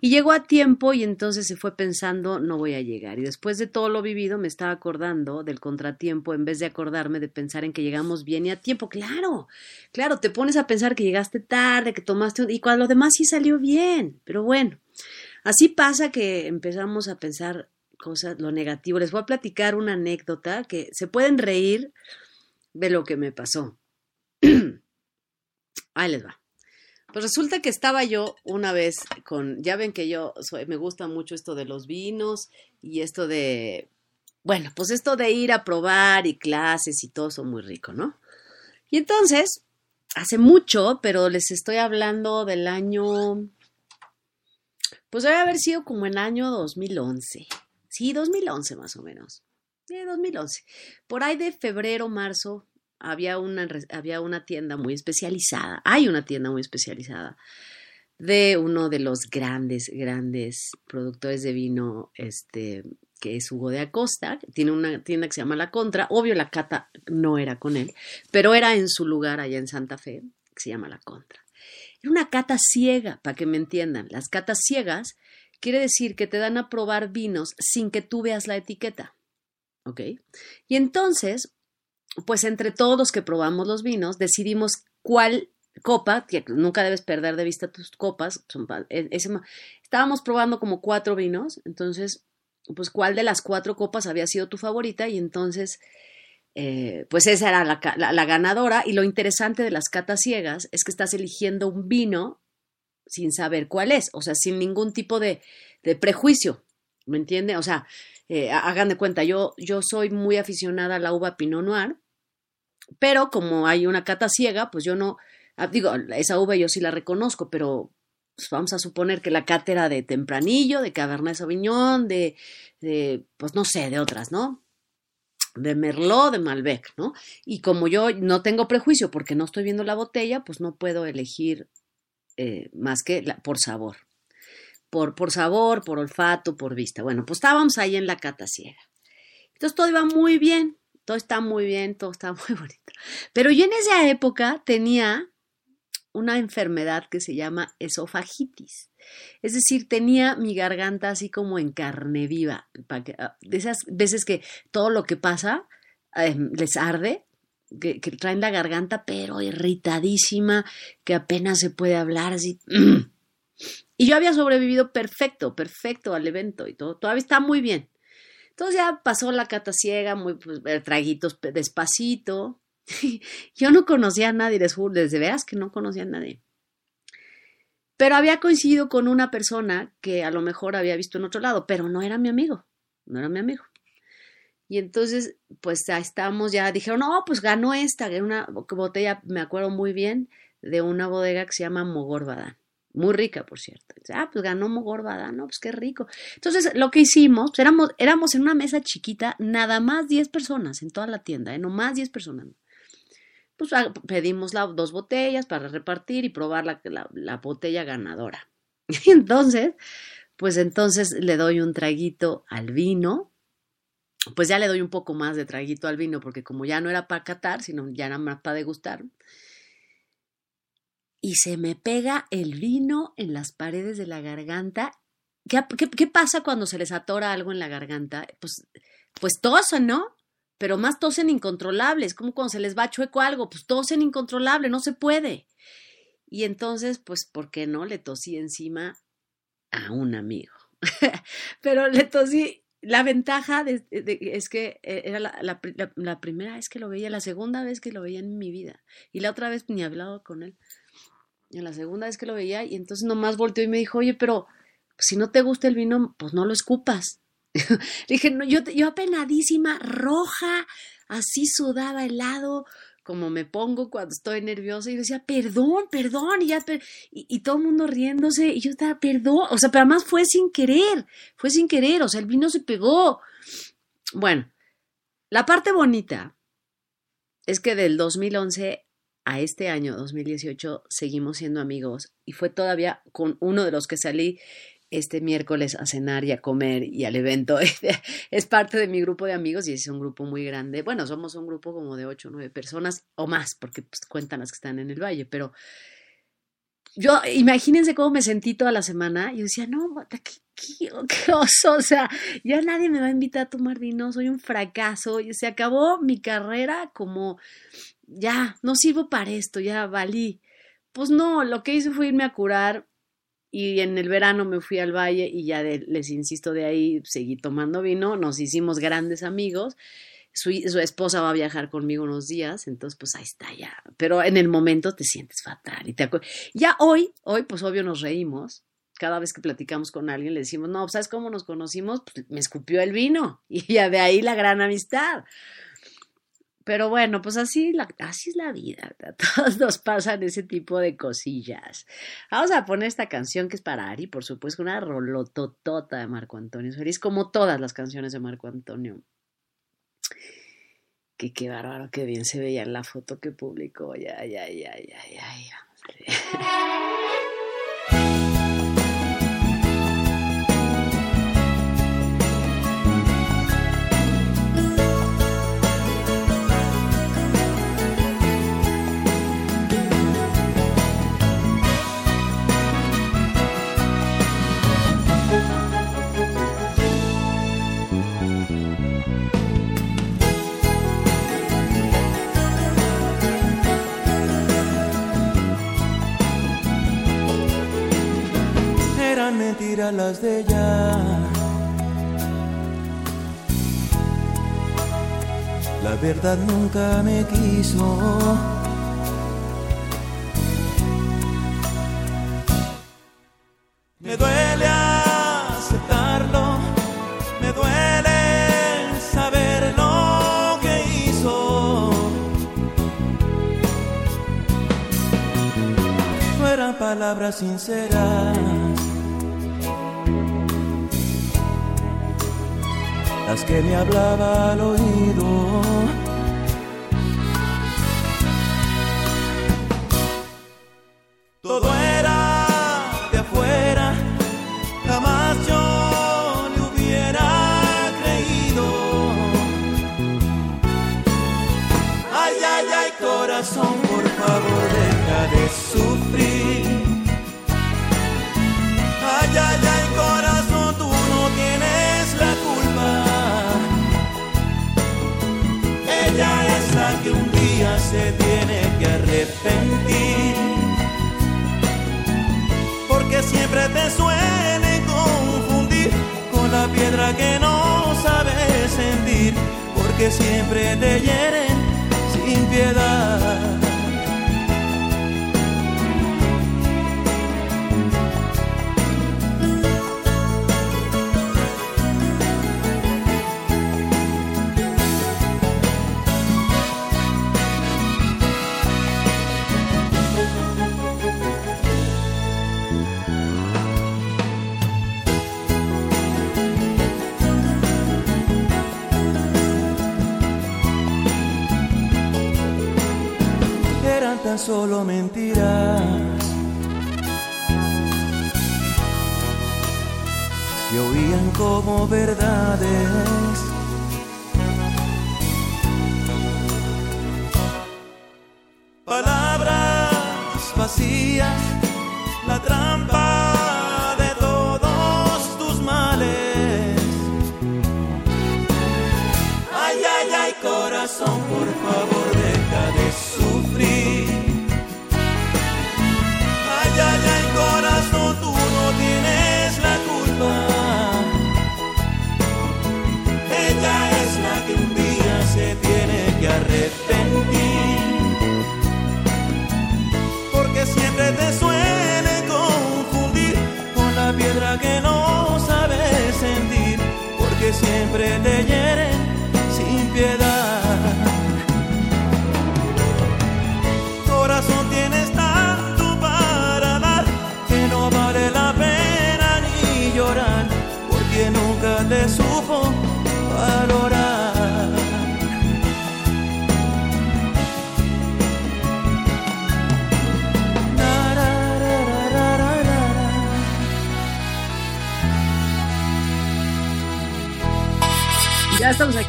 Y llegó a tiempo y entonces se fue pensando no voy a llegar y después de todo lo vivido me estaba acordando del contratiempo en vez de acordarme de pensar en que llegamos bien y a tiempo, claro, claro, te pones a pensar que llegaste tarde, que tomaste y cuando lo demás sí salió bien, pero bueno, así pasa que empezamos a pensar cosas, lo negativo. Les voy a platicar una anécdota que se pueden reír de lo que me pasó. Ahí les va. Pues resulta que estaba yo una vez con, ya ven que yo me gusta mucho esto de los vinos y esto de, bueno, pues esto de ir a probar y clases y todo eso muy rico, ¿no? Y entonces, hace mucho, pero les estoy hablando del año, pues debe haber sido como el año 2011. Sí, 2011 más o menos. Sí, 2011. Por ahí de febrero, marzo, había una, había una tienda muy especializada. Hay una tienda muy especializada de uno de los grandes, grandes productores de vino, este, que es Hugo de Acosta. Tiene una tienda que se llama La Contra. Obvio, la cata no era con él, pero era en su lugar allá en Santa Fe, que se llama La Contra. Era una cata ciega, para que me entiendan. Las catas ciegas Quiere decir que te dan a probar vinos sin que tú veas la etiqueta. ¿Ok? Y entonces, pues entre todos que probamos los vinos, decidimos cuál copa, que nunca debes perder de vista tus copas, e, estábamos probando como cuatro vinos, entonces, pues cuál de las cuatro copas había sido tu favorita y entonces, eh, pues esa era la, la, ganadora y lo interesante de las catas ciegas es que estás eligiendo un vino sin saber cuál es, o sea, sin ningún tipo de, de prejuicio, ¿me entiende? O sea, eh, hagan de cuenta, yo, yo soy muy aficionada a la uva Pinot Noir, pero como hay una cata ciega, pues yo no, ah, digo, esa uva yo sí la reconozco, pero pues vamos a suponer que la cata era de Tempranillo, de Cabernet Sauvignon, de, de, pues no sé, de otras, ¿no? de Merlot, de Malbec, ¿no? Y como yo no tengo prejuicio porque no estoy viendo la botella, pues no puedo elegir eh, más que por sabor. Por, por sabor, por olfato, por vista. Bueno, pues estábamos ahí en la cata ciega. Entonces todo iba muy bien, todo está muy bien, todo está muy bonito. Pero yo en esa época tenía una enfermedad que se llama esofagitis. Es decir, tenía mi garganta así como en carne viva. Ah, de esas veces que todo lo que pasa em, les arde, que, traen la garganta, pero irritadísima, que apenas se puede hablar así. Y yo había sobrevivido perfecto, perfecto al evento y todo, todavía está muy bien. Entonces ya pasó la cata ciega, muy pues, eh, traguitos despacito. yo no conocía a nadie, desde veas que no conocía a nadie. Pero había coincidido con una persona que a lo mejor había visto en otro lado, pero no era mi amigo, no era mi amigo. Y entonces, pues ya estamos, ya dijeron, no, pues ganó esta, una botella, me acuerdo muy bien, de una bodega que se llama Mogorbadán. Muy rica, por cierto. Ah, pues ganó Mogorbadán, no, pues qué rico. Entonces, lo que hicimos, pues éramos, éramos en una mesa chiquita, nada más 10 personas en toda la tienda, ¿eh? no más 10 personas. Pues ah, pedimos la, dos botellas para repartir y probar la, la, la botella ganadora. Y entonces, pues entonces le doy un traguito al vino, pues ya le doy un poco más de traguito al vino, porque como ya no era para catar, sino ya era más para degustar. Y se me pega el vino en las paredes de la garganta. ¿Qué, qué, pasa cuando se les atora algo en la garganta? Pues, pues tosen, ¿no? Pero más tosen incontrolables, como cuando se les va chueco algo, pues tosen incontrolable, no se puede. Y entonces, pues, ¿por qué no? Le tosí encima a un amigo. Pero le tosí la ventaja es que eh, era la, primera vez que lo veía, la segunda vez que lo veía en mi vida. Y la otra vez ni hablado con él. Y la segunda vez que lo veía, y entonces nomás volteó y me dijo, oye, pero si no te gusta el vino, pues no lo escupas. Le dije, no, yo, yo apenadísima, roja, así sudaba helado, como me pongo cuando estoy nerviosa y yo decía, perdón, perdón, y, ya, y, todo el mundo riéndose y yo estaba, perdón, o sea, pero además fue sin querer, fue sin querer, o sea, el vino se pegó. Bueno, la parte bonita es que del 2011 a este año 2018 seguimos siendo amigos y fue todavía con uno de los que salí este miércoles a cenar y a comer y al evento. es parte de mi grupo de amigos y es un grupo muy grande. Bueno, somos un grupo como de ocho o nueve personas o más, porque pues, cuentan las que están en el valle, pero yo, imagínense cómo me sentí toda la semana. Yo decía, no, qué, qué, qué, oso, o sea, ya nadie me va a invitar a tomar vino, soy un fracaso. Y se acabó mi carrera como, ya, no sirvo para esto, ya valí. Pues no, lo que hice fue irme a curar y en el verano me fui al valle y ya les insisto de ahí seguí tomando vino, nos hicimos grandes amigos. Su, su, esposa va a viajar conmigo unos días, entonces pues ahí está ya. Pero en el momento te sientes fatal y te ya hoy, hoy pues obvio nos reímos. Cada vez que platicamos con alguien le decimos, no, ¿sabes cómo nos conocimos? Pues me escupió el vino y ya de ahí la gran amistad. Pero bueno, pues así, la, así es la vida. A todos nos pasan ese tipo de cosillas. Vamos a poner esta canción que es para Ari, por supuesto, una rolototota de Marco Antonio Solís, como todas las canciones de Marco Antonio. Qué bárbaro, qué bien se veía en la foto que publicó. Ya, ya, ya, ya, ya, ya. mentiras las de ella. La verdad nunca me quiso. Me duele aceptarlo, me duele saber lo que hizo. No eran palabras sinceras. Las que me hablaba al oído. Todo era de afuera, jamás yo le hubiera creído. Ay, ay, ay, corazón, por favor, se tiene que arrepentir. Porque siempre te suele confundir con la piedra que no sabes sentir. Porque siempre te hieren sin piedad. Solo mentiras. Se oían como verdades.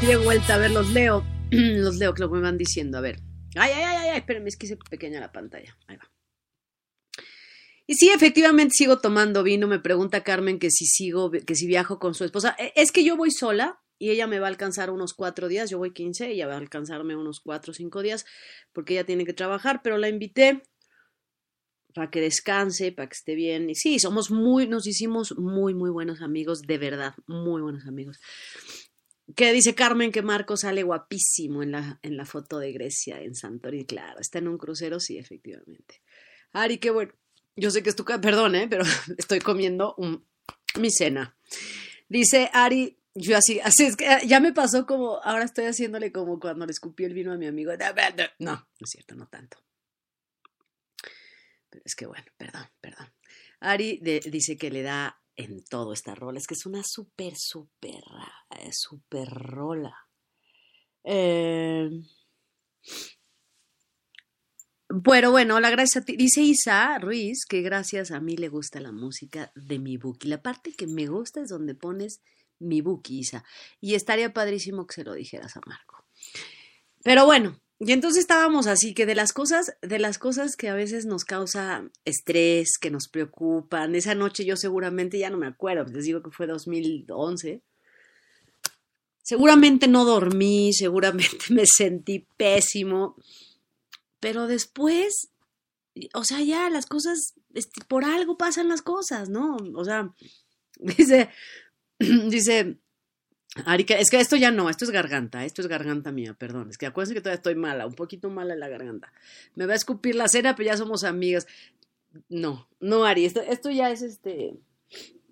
De vuelta. A ver, los leo. los leo que lo me van diciendo. A ver. Ay, ay, ay, ay, espérenme, es que hice pequeña la pantalla. Ahí va. Y sí, efectivamente sigo tomando vino. Me pregunta Carmen que si sigo, que si viajo con su esposa. E, es que yo voy sola y ella me va a alcanzar unos cuatro días. Yo voy 15, ella va a alcanzarme unos cuatro o cinco días porque ella tiene que trabajar, pero la invité para que descanse, para que esté bien. Y sí, somos muy, nos hicimos muy, muy buenos amigos, de verdad, muy buenos amigos. Que dice Carmen que Marco sale guapísimo en la, en la foto de Grecia, en Santorini, claro, está en un crucero, sí, efectivamente. Ari, qué bueno. Yo sé que es tu, perdón, ¿eh? pero estoy comiendo mi cena. Dice Ari, yo así, así es que ya me pasó como, ahora estoy haciéndole como cuando le escupí el vino a mi amigo. No, no es cierto, no tanto. Pero es que bueno, perdón, perdón. Ari dice que le da en todo esta rola. Es que es una súper, súper, eh, súper rola. Eh, pero bueno, la gracia a ti. Dice Isa Ruiz que gracias a mí le gusta la música de mi. Y la parte que me gusta es donde pones mi book, Isa. Y estaría padrísimo que se lo dijeras a Marco. Pero bueno, y entonces estábamos así que de las cosas, de las cosas que a veces nos causa estrés, que nos preocupan. Esa noche yo seguramente ya no me acuerdo, les digo que fue 2011. Seguramente no dormí, seguramente me sentí pésimo, pero después, o sea, ya las cosas, este, por algo pasan las cosas, ¿no? O sea, dice, dice, Arica, es que esto ya no, esto es garganta, esto es garganta mía, perdón. Es que acuérdense que todavía estoy mala, un poquito mala en la garganta. Me va a escupir la cena, pero ya somos amigas. No, no, Ari, esto, esto ya es este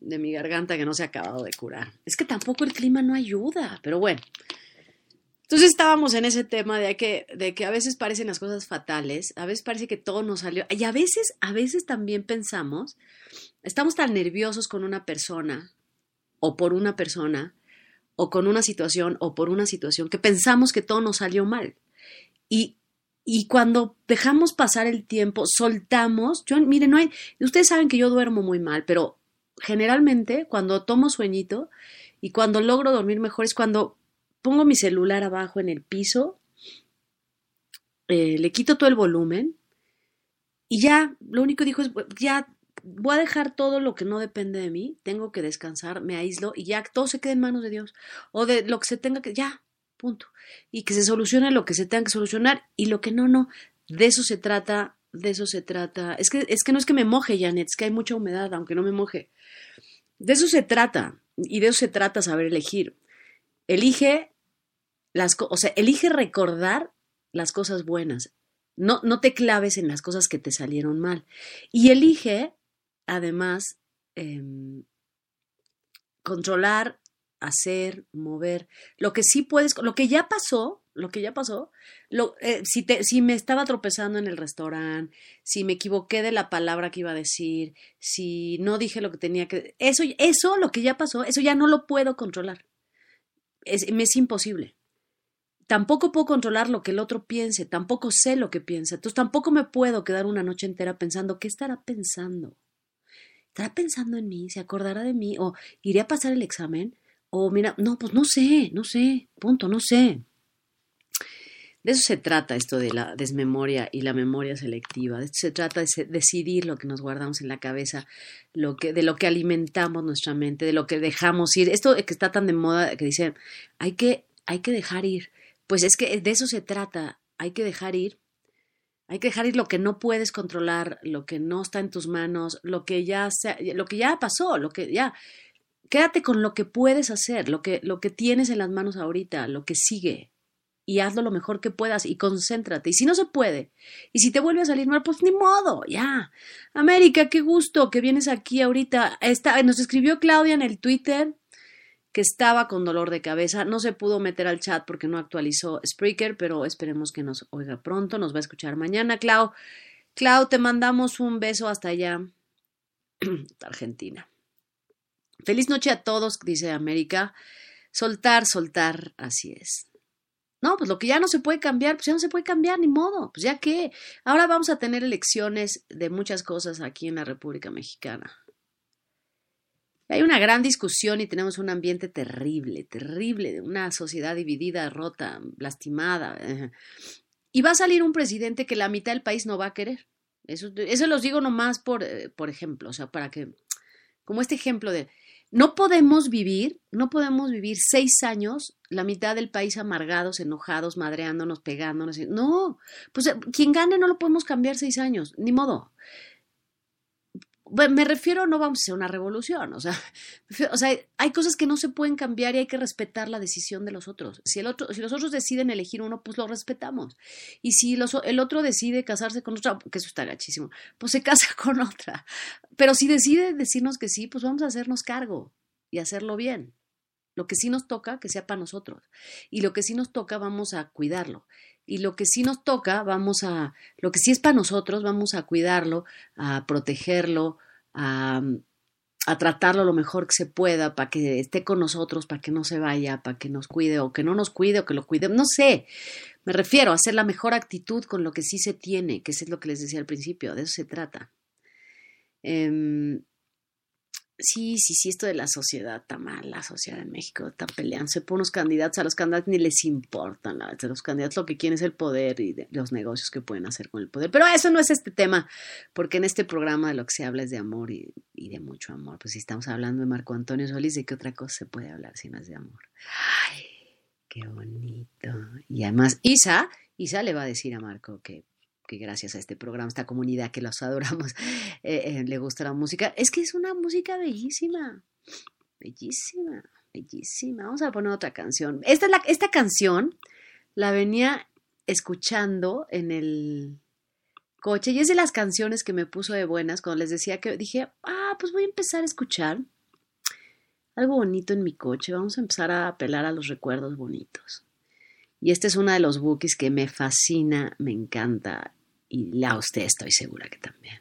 de mi garganta que no se ha acabado de curar. Es que tampoco el clima no ayuda, pero bueno. Entonces estábamos en ese tema de que, de que a veces parecen las cosas fatales, a veces parece que todo nos salió, y a veces, a veces también pensamos, estamos tan nerviosos con una persona o por una persona, o con una situación o por una situación que pensamos que todo nos salió mal. Y, y cuando dejamos pasar el tiempo, soltamos, yo, miren, no hay, ustedes saben que yo duermo muy mal, pero generalmente cuando tomo sueñito y cuando logro dormir mejor es cuando pongo mi celular abajo en el piso, eh, le quito todo el volumen y ya, lo único que dijo es, ya voy a dejar todo lo que no depende de mí, tengo que descansar, me aíslo y ya todo se quede en manos de Dios o de lo que se tenga que, ya, punto. Y que se solucione lo que se tenga que solucionar y lo que no, no. De eso se trata, de eso se trata. Es que, es que no es que me moje, Janet, es que hay mucha humedad, aunque no me moje. De eso se trata y de eso se trata saber elegir. Elige las, o sea, elige recordar las cosas buenas. No, no te claves en las cosas que te salieron mal. Y elige además em, controlar, hacer, mover. Lo que sí puedes, lo que ya pasó, lo que ya pasó, eh, si, te, si me estaba tropezando en el restaurante, si me equivoqué de la palabra que iba a decir, si no dije lo que tenía que... Eso, eso lo que ya pasó, eso ya no lo puedo controlar. Es, me es imposible. Tampoco puedo controlar lo que el otro piense, tampoco sé lo que piensa. Entonces tampoco me puedo quedar una noche entera pensando, ¿qué estará pensando? ¿Estará pensando en mí? ¿Se acordará de mí? ¿O iré a pasar el examen? O mira, no, pues no sé, no sé, punto, no sé. De eso se trata esto de la desmemoria y la memoria selectiva. De esto se trata de decidir lo que nos guardamos en la cabeza, lo que, de lo que alimentamos nuestra mente, de lo que dejamos ir. Esto que está tan de moda que dicen, hay que, hay que dejar ir. Pues es que de eso se trata, hay que dejar ir hay que dejar ir lo que no puedes controlar, lo que no está en tus manos, lo que ya lo que ya pasó, lo que ya quédate con lo que puedes hacer, lo que lo que tienes en las manos ahorita, lo que sigue y hazlo lo mejor que puedas y concéntrate. Y si no se puede, y si te vuelve a salir mal, pues ni modo, ya. América, qué gusto que vienes aquí ahorita. Está, nos escribió Claudia en el Twitter que estaba con dolor de cabeza. No se pudo meter al chat porque no actualizó Spreaker, pero esperemos que nos oiga pronto. Nos va a escuchar mañana. Clau, Clau, te mandamos un beso hasta allá, Argentina. Feliz noche a todos, dice América. Soltar, soltar, así es. No, pues lo que ya no se puede cambiar, pues ya no se puede cambiar, ni modo. Pues ya que. Ahora vamos a tener elecciones de muchas cosas aquí en la República Mexicana. Hay una gran discusión y tenemos un ambiente terrible, terrible, de una sociedad dividida, rota, lastimada. Y va a salir un presidente que la mitad del país no va a querer. Eso, eso los digo nomás por, eh, por ejemplo, o sea, para que, como este ejemplo de, no podemos vivir, no podemos vivir seis años, la mitad del país amargados, enojados, madreándonos, pegándonos. No, pues eh, quien gane no lo podemos cambiar seis años, ni modo. Me refiero, no vamos a hacer una revolución, o sea, o sea, hay cosas que no se pueden cambiar y hay que respetar la decisión de los otros. Si, el otro, si los otros deciden elegir uno, pues lo respetamos. Y si los, el otro decide casarse con otra, que eso está gachísimo, pues se casa con otra. Pero si decide decirnos que sí, pues vamos a hacernos cargo y hacerlo bien. Lo que sí nos toca, que sea para nosotros. Y lo que sí nos toca, vamos a cuidarlo. Y lo que sí nos toca, vamos a, lo que sí es para nosotros, vamos a cuidarlo, a protegerlo, a, a tratarlo lo mejor que se pueda para que esté con nosotros, para que no se vaya, para que nos cuide o que no nos cuide o que lo cuide. No sé, me refiero a hacer la mejor actitud con lo que sí se tiene, que es lo que les decía al principio, de eso se trata. Eh, sí, sí, sí, esto de la sociedad está mal, la sociedad en México está peleándose por unos candidatos, a los candidatos ni les importan, la verdad, los candidatos lo que quieren es el poder y de, los negocios que pueden hacer con el poder. Pero eso no es este tema, porque en este programa de lo que se habla es de amor y, y de mucho amor. Pues si estamos hablando de Marco Antonio Solís, ¿de qué otra cosa se puede hablar si no es de amor? Ay, qué bonito. Y además, Isa, Isa le va a decir a Marco que que gracias a este programa, esta comunidad que los adoramos, eh, eh, le gusta la música. Es que es una música bellísima, bellísima, bellísima. Vamos a poner otra canción. Esta, esta canción la venía escuchando en el coche y es de las canciones que me puso de buenas cuando les decía que dije, ah, pues voy a empezar a escuchar algo bonito en mi coche. Vamos a empezar a apelar a los recuerdos bonitos. Y este es uno de los bookies que me fascina, me encanta y la usted estoy segura que también.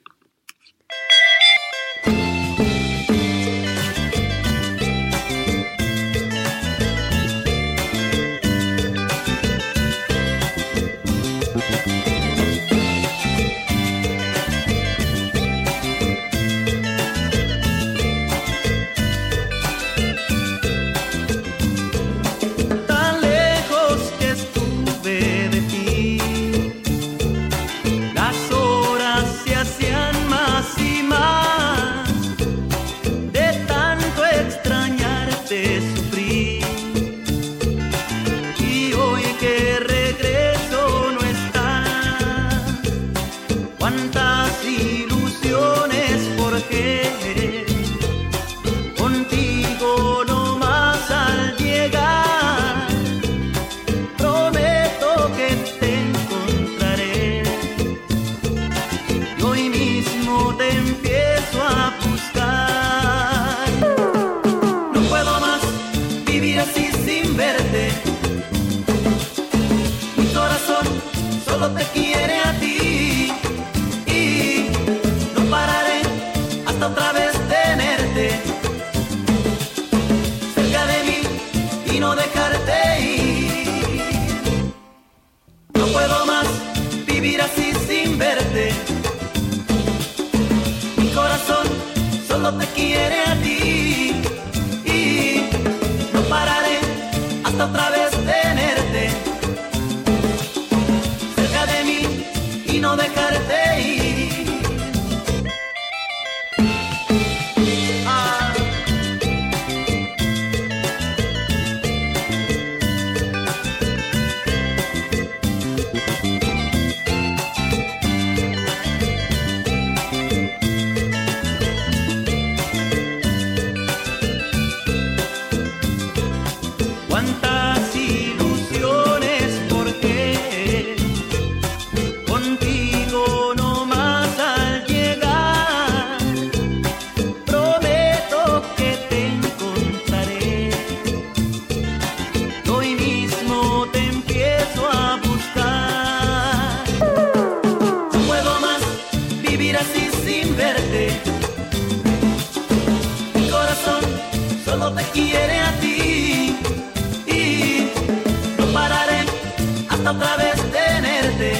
Otra vez tenerte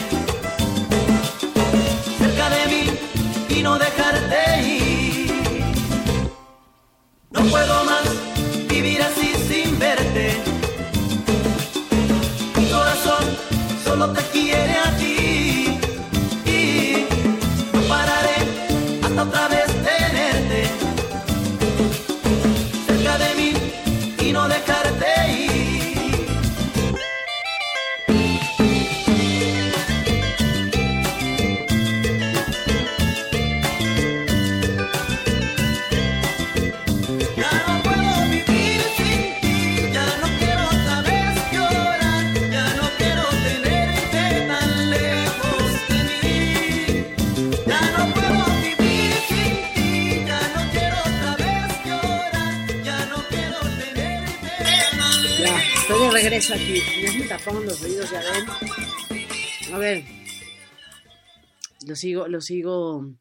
cerca de mí y no dejarte ir. No puedo más vivir así sin verte. Mi corazón solo te quiere a ti regreso aquí. Ya los ya ven. A ver. Lo sigo, lo sigo.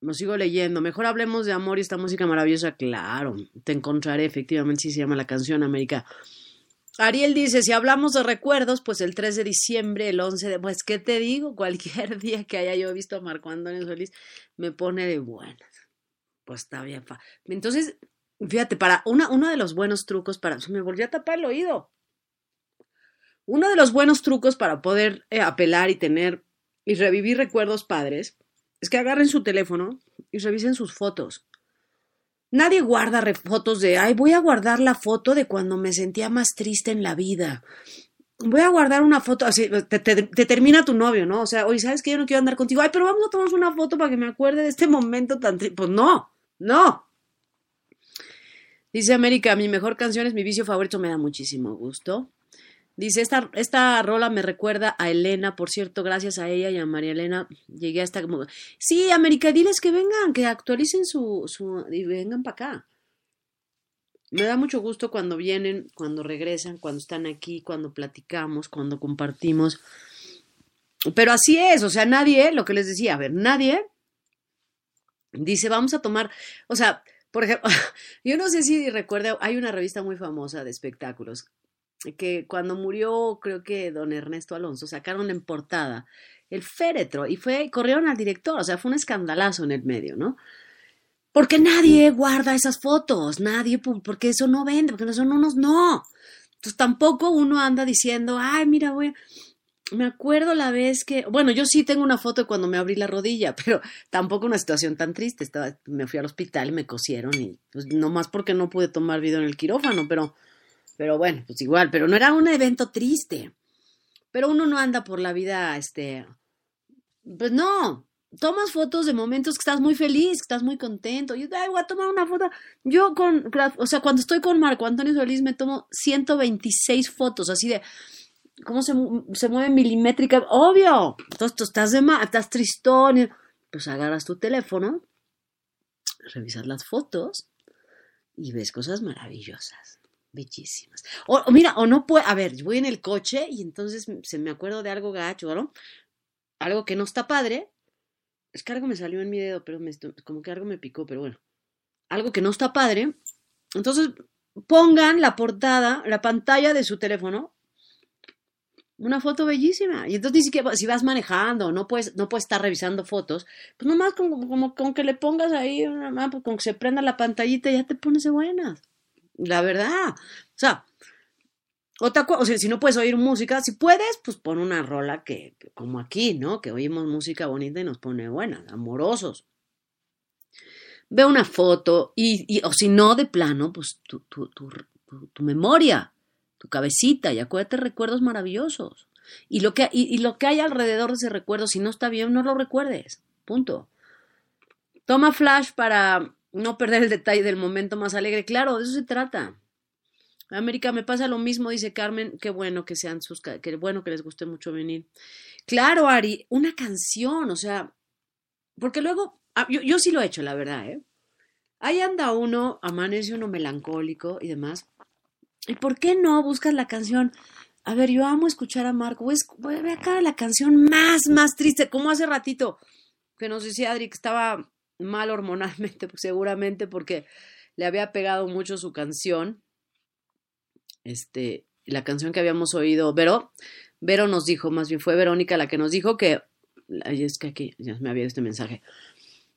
Lo sigo leyendo. Mejor hablemos de amor y esta música maravillosa. Claro, te encontraré, efectivamente, sí se llama la canción América. Ariel dice, si hablamos de recuerdos, pues el 3 de diciembre, el 11 de... Pues, ¿qué te digo? Cualquier día que haya yo visto a Marco Antonio Solís, me pone de buenas. Pues está bien. fa- Entonces, fíjate, para una, uno de los buenos trucos para... Me volvió a tapar el oído. Uno de los buenos trucos para poder eh, apelar y tener y revivir recuerdos padres es que agarren su teléfono y revisen sus fotos. Nadie guarda fotos de, ay, voy a guardar la foto de cuando me sentía más triste en la vida. Voy a guardar una foto, así, te, te- te termina tu novio, ¿no? O sea, oye, ¿sabes que yo no quiero andar contigo? Ay, pero vamos a tomarnos una foto para que me acuerde de este momento tan triste. Pues no, no. Dice América, mi mejor canción es mi vicio favorito, me da muchísimo gusto. Dice, esta, esta rola me recuerda a Elena, por cierto, gracias a ella y a María Elena llegué hasta. Sí, América, diles que vengan, que actualicen su... su y vengan para acá. Me da mucho gusto cuando vienen, cuando regresan, cuando están aquí, cuando platicamos, cuando compartimos. Pero así es, o sea, nadie, lo que les decía, a ver, nadie dice, vamos a tomar, o sea, por ejemplo, yo no sé si recuerda, hay una revista muy famosa de espectáculos que cuando murió, creo que don Ernesto Alonso, sacaron en portada el féretro y fue, corrieron al director, o sea, fue un escandalazo en el medio, ¿no? Porque nadie guarda esas fotos, nadie, porque eso no vende, porque no son unos, no. Entonces tampoco uno anda diciendo, ay, mira, güey, me acuerdo la vez que, bueno, yo sí tengo una foto de cuando me abrí la rodilla, pero tampoco una situación tan triste. Estaba, me fui al hospital, me cosieron y pues no más porque no pude tomar video en el quirófano, pero, pero bueno, pues igual, pero no era un evento triste. Pero uno no anda por la vida, este, pues no, tomas fotos de momentos que estás muy feliz, que estás muy contento. Yo, ay, voy a tomar una foto. Yo con, o sea, cuando estoy con Marco Antonio Solís me tomo 126 fotos, así de, ¿cómo se, se mueve milimétrica? Obvio. Entonces tú estás de ma- estás tristón. Pues agarras tu teléfono, revisas las fotos y ves cosas maravillosas, bellísimas. O, o mira, o no puede, a ver, voy en el coche y entonces se me acuerdo de algo gacho, ¿no? Algo que no está padre. Es que algo me salió en mi dedo, pero como que algo me picó, pero bueno. Algo que no está padre. Entonces pongan la portada, la pantalla de su teléfono una foto bellísima. Y entonces ni siquiera, si vas manejando, no puedes, no puedes estar revisando fotos, pues nomás con, como, con que le pongas ahí, una ma- pues con que se prenda la pantallita, ya te pones de buenas. La verdad. O sea, otra cosa, o sea, si no puedes oír música, si puedes, pues pon una rola que, como aquí, ¿no? Que oímos música bonita y nos pone buenas, amorosos. Ve una foto y, y- o si no, de plano, pues tu, tu, tu- tu memoria, tu cabecita y acuérdate recuerdos maravillosos. Y lo, que, y, lo que hay alrededor de ese recuerdo, si no está bien, no lo recuerdes. Punto. Toma flash para no perder el detalle del momento más alegre. Claro, de eso se trata. América, me pasa lo mismo, dice Carmen. Qué bueno que sean sus, qué bueno que les guste mucho venir. Claro, Ari, una canción, o sea, porque luego, ah, yo, yo sí lo he hecho, la verdad, ¿eh? Ahí anda uno, amanece uno melancólico y demás. ¿Y por qué no buscas la canción? A ver, yo amo escuchar a Marco. A ver acá la canción más, más triste, como hace ratito, que nos decía Adri que estaba mal hormonalmente, seguramente porque le había pegado mucho su canción. Este, la canción que habíamos oído, Vero, Vero nos dijo, más bien fue Verónica la que nos dijo que, es que aquí ya me había este mensaje,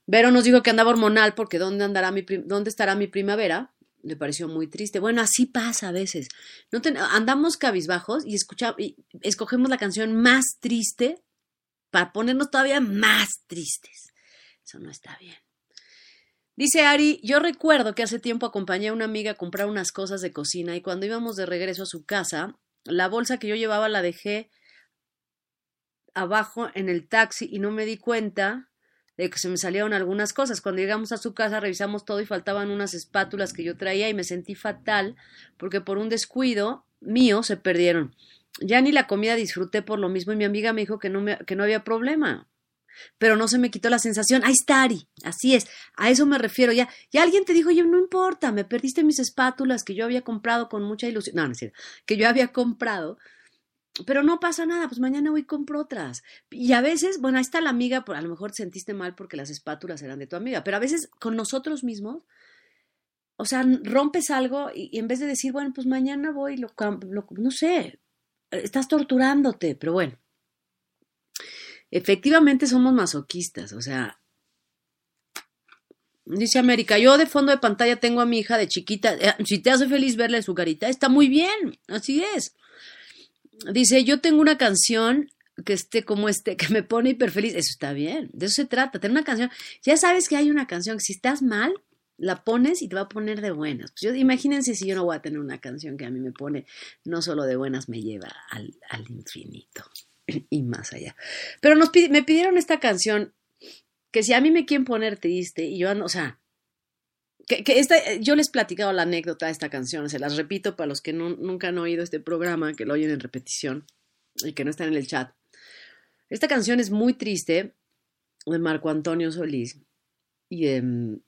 Vero nos dijo que andaba hormonal porque ¿dónde, andará mi ¿dónde estará mi primavera? Le pareció muy triste. Bueno, así pasa a veces. No andamos cabizbajos y, y escogemos la canción más triste para ponernos todavía más tristes. Eso no está bien. Dice Ari, yo recuerdo que hace tiempo acompañé a una amiga a comprar unas cosas de cocina y cuando íbamos de regreso a su casa, la bolsa que yo llevaba la dejé abajo en el taxi y no me di cuenta de que se me salieron algunas cosas. Cuando llegamos a su casa revisamos todo y faltaban unas espátulas que yo traía y me sentí fatal porque por un descuido mío se perdieron. Ya ni la comida disfruté por lo mismo y mi amiga me dijo que no, me, que no había problema. Pero no se me quitó la sensación. Ahí está, Ari. Así es. A eso me refiero. Ya, ya alguien te dijo, oye, no importa, me perdiste mis espátulas que yo había comprado con mucha ilusión. No, no es cierto. Que yo había comprado. Pero no pasa nada, pues mañana voy y compro otras. Y a veces, bueno, ahí está la amiga, a lo mejor te sentiste mal porque las espátulas eran de tu amiga, pero a veces con nosotros mismos, o sea, rompes algo y, en vez de decir, bueno, pues mañana voy, lo, lo, no sé, estás torturándote, pero bueno. Efectivamente somos masoquistas, o sea, dice América, yo de fondo de pantalla tengo a mi hija de chiquita, eh, si te hace feliz verle su carita, está muy bien, así es. Dice, yo tengo una canción que esté como este, que me pone hiper feliz, eso está bien, de eso se trata, tener una canción, ya sabes que hay una canción si estás mal, la pones y te va a poner de buenas. Pues yo, imagínense si yo no voy a tener una canción que a mí me pone no solo de buenas, me lleva al, infinito y más allá. Pero nos, me pidieron esta canción que si a mí me quieren poner triste y yo, o sea, que, esta, yo les he platicado la anécdota de esta canción, se las repito para los que nunca han oído este programa, que lo oyen en repetición y que no están en el chat. Esta canción es muy triste de Marco Antonio Solís y em,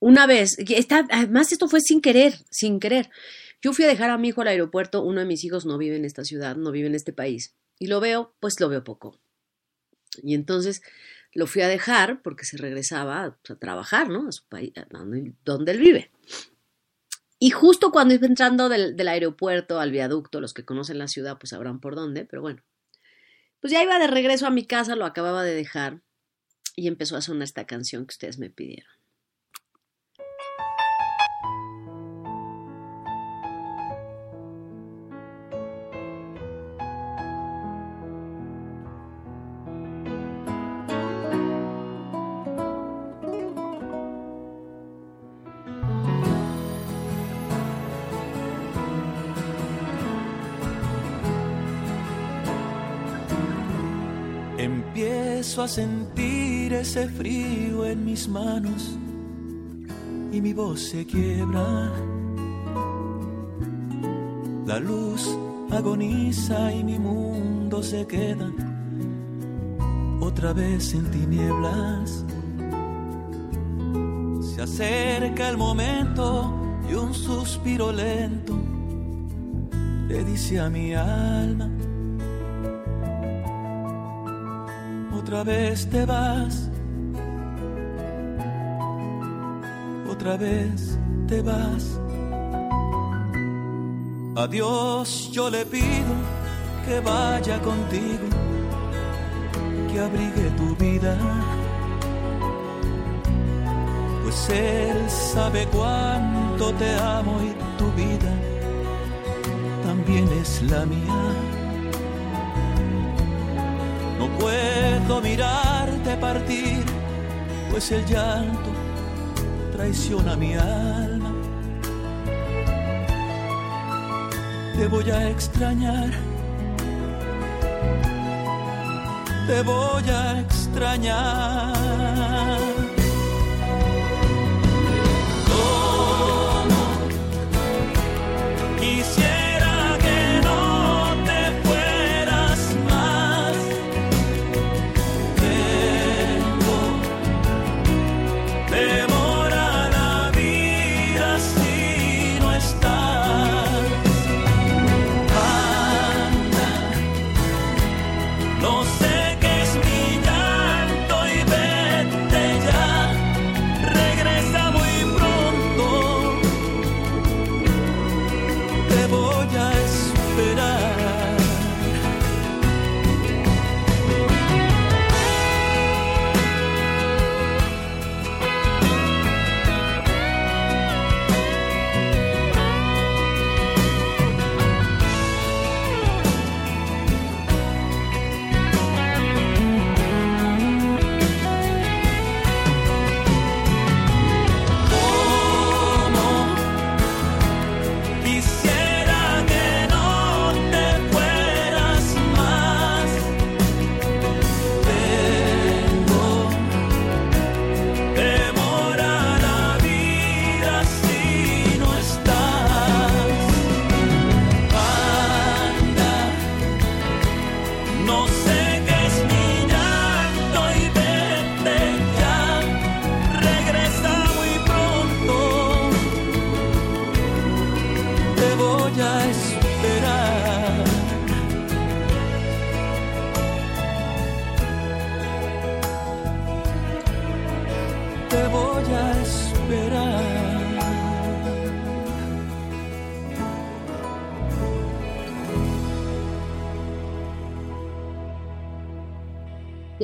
una vez, está, además esto fue sin querer, sin querer. Yo fui a dejar a mi hijo al aeropuerto, uno de mis hijos no vive en esta ciudad, no vive en este país, y lo veo, pues lo veo poco. Y entonces lo fui a dejar porque se regresaba a trabajar, ¿no? A su país, donde, él vive. Y justo cuando iba entrando del, del, aeropuerto al viaducto, los que conocen la ciudad pues sabrán por dónde, pero bueno, pues ya iba de regreso a mi casa, lo acababa de dejar y empezó a sonar esta canción que ustedes me pidieron. A sentir ese frío en mis manos y mi voz se quiebra. La luz agoniza y mi mundo se queda otra vez en tinieblas. Se acerca el momento y un suspiro lento le dice a mi alma otra vez te vas, otra vez te vas. Adiós, yo le pido que vaya contigo, que abrigue tu vida, pues Él sabe cuánto te amo y tu vida también es la mía. Puedo mirarte partir, pues el llanto traiciona mi alma. Te voy a extrañar, te voy a extrañar.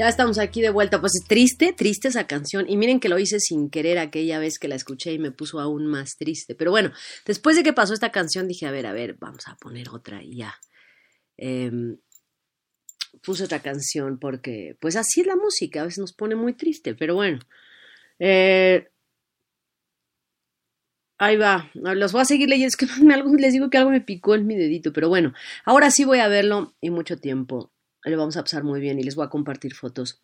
Ya estamos aquí de vuelta. Pues triste, triste esa canción. Y miren que lo hice sin querer aquella vez que la escuché y me puso aún más triste. Pero bueno, después de que pasó esta canción dije, a ver, a ver, vamos a poner otra y ya. Em, puse otra canción porque, pues así es la música, a veces nos pone muy triste, pero bueno. Eh, ahí va, los voy a seguir leyendo. Es que les digo que algo me picó en mi dedito, pero bueno, ahora sí voy a verlo y mucho tiempo. Lo vamos a pasar muy bien y les voy a compartir fotos.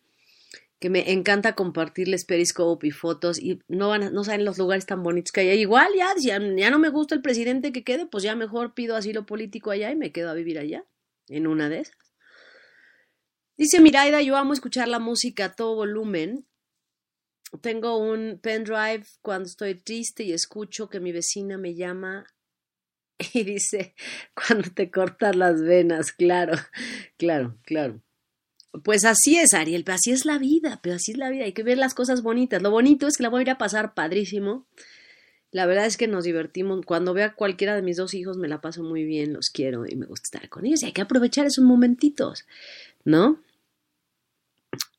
Que me encanta compartirles Periscope y fotos y no van a- no saben los lugares tan bonitos que hay. Igual ya, ya, ya no me gusta el presidente que quede, pues ya mejor pido asilo político allá y me quedo a vivir allá, en una de esas. Dice Miraida, yo amo escuchar la música a todo volumen. Tengo un pendrive cuando estoy triste y escucho que mi vecina me llama y dice, cuando te cortas las venas, claro, claro, claro. Pues así es, Ariel, pero así es la vida, pero así es la vida, hay que ver las cosas bonitas. Lo bonito es que la voy a ir a pasar padrísimo. La verdad es que nos divertimos. Cuando veo a cualquiera de mis dos hijos me la paso muy bien, los quiero y me gusta estar con ellos. Y hay que aprovechar esos momentitos, ¿no?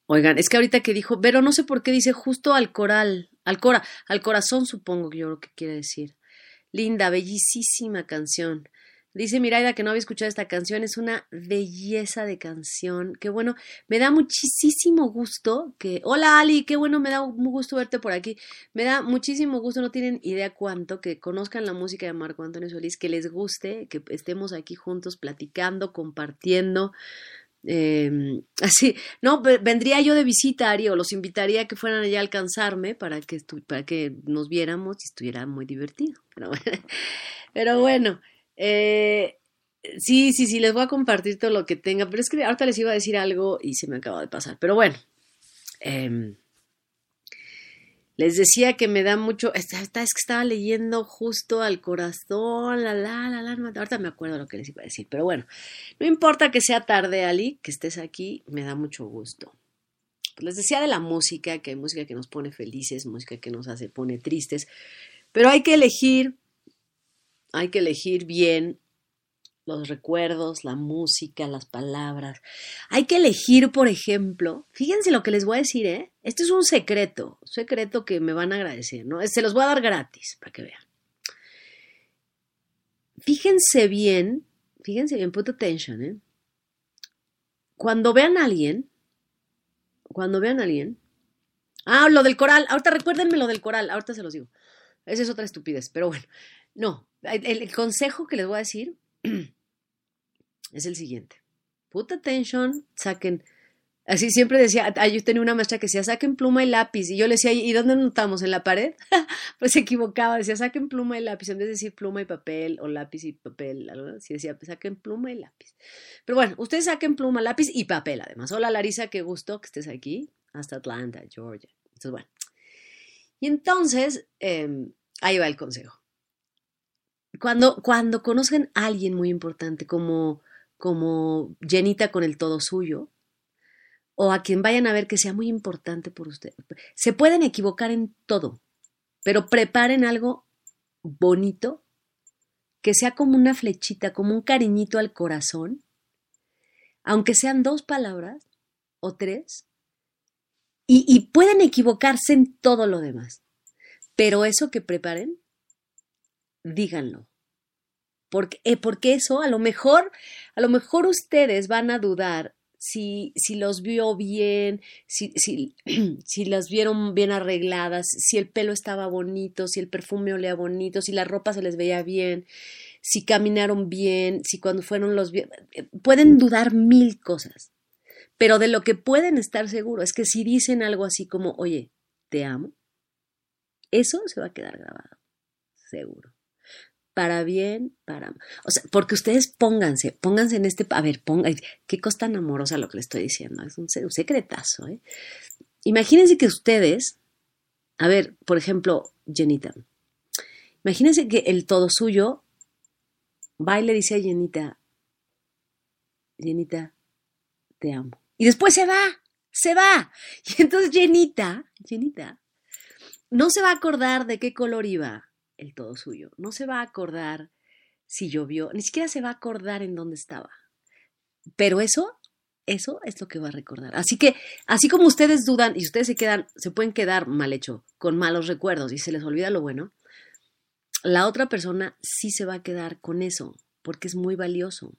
Oigan, es que ahorita que dijo, pero no sé por qué dice justo al coral, al cora, al corazón supongo que yo lo que quiere decir. Linda, bellísima canción. Dice Miraida que no había escuchado esta canción, es una belleza de canción. Qué bueno, me da muchísimo gusto que... Hola Ali, qué bueno, me da un gusto verte por aquí. Me da muchísimo gusto, no tienen idea cuánto, que conozcan la música de Marco Antonio Solís, que les guste, que estemos aquí juntos platicando, compartiendo. Eh, así, no, ve- vendría yo de visita, Ari, o los invitaría a que fueran allá a alcanzarme para que, para que nos viéramos y estuviera muy divertido. Pero bueno, pero bueno eh, sí, sí, sí, les voy a compartir todo lo que tenga, pero es que ahorita les iba a decir algo y se me acaba de pasar. Pero bueno, em, les decía que me da mucho, esta- es que estaba leyendo justo al corazón, la, la, la, la, ahorita me acuerdo lo que les iba a decir, pero bueno, no importa que sea tarde, Ali, que estés aquí, me da mucho gusto. Les decía de la música, que hay música que nos pone felices, música que nos hace, pone tristes, pero hay que elegir, hay que elegir bien los recuerdos, la música, las palabras. Hay que elegir, por ejemplo, fíjense lo que les voy a decir, ¿eh? Este es un secreto, secreto que me van a agradecer, ¿no? Se los voy a dar gratis para que vean. Fíjense bien, fíjense bien, put attention, ¿eh? Cuando vean a alguien, cuando vean a alguien, ah, lo del coral, ahorita recuérdenme lo del coral, ahorita se los digo. Esa es otra estupidez, pero bueno, no, el, el consejo que les voy a decir es el siguiente. Put attention, saquen. Así siempre decía, ah, yo tenía una maestra que decía, saquen pluma y lápiz. Y yo le decía, ¿y dónde anotamos? ¿En la pared? pues se equivocaba, decía, saquen pluma y lápiz. En vez de decir pluma y papel o lápiz y papel, algo así decía, saquen pluma y lápiz. Pero bueno, ustedes saquen pluma, lápiz y papel además. Hola Larisa, qué gusto que estés aquí. Hasta Atlanta, Georgia. Entonces, bueno. Y entonces, eh, ahí va el consejo. Cuando, cuando conozcan a alguien muy importante como, como Jenita con el todo suyo, o a quien vayan a ver que sea muy importante por usted, se pueden equivocar en todo, pero preparen algo bonito, que sea como una flechita, como un cariñito al corazón, aunque sean dos palabras o tres, y, y pueden equivocarse en todo lo demás, pero eso que preparen, díganlo. Porque, eh, porque eso a lo mejor, a lo mejor ustedes van a dudar si, si los vio bien, si, si, si las vieron bien arregladas, si el pelo estaba bonito, si el perfume olía bonito, si la ropa se les veía bien, si caminaron bien, si cuando fueron los... vi- Pueden dudar mil cosas, pero de lo que pueden estar seguros es que si dicen algo así como, oye, te amo, eso se va a quedar grabado, seguro. Para bien, para... O sea, porque ustedes pónganse, pónganse en este... A ver, pongan... Qué cosa tan amorosa lo que le estoy diciendo. Es un, secretazo, ¿eh? Imagínense que ustedes... A ver, por ejemplo, Jenita. Imagínense que el todo suyo va y le dice a Jenita, Jenita, te amo. Y después se va, se va. Y entonces Jenita, Jenita, no se va a acordar de qué color iba el todo suyo. No se va a acordar si llovió, ni siquiera se va a acordar en dónde estaba. Pero eso, eso es lo que va a recordar. Así que, así como ustedes dudan y ustedes se quedan, se pueden quedar mal hecho, con malos recuerdos y se les olvida lo bueno, la otra persona sí se va a quedar con eso, porque es muy valioso.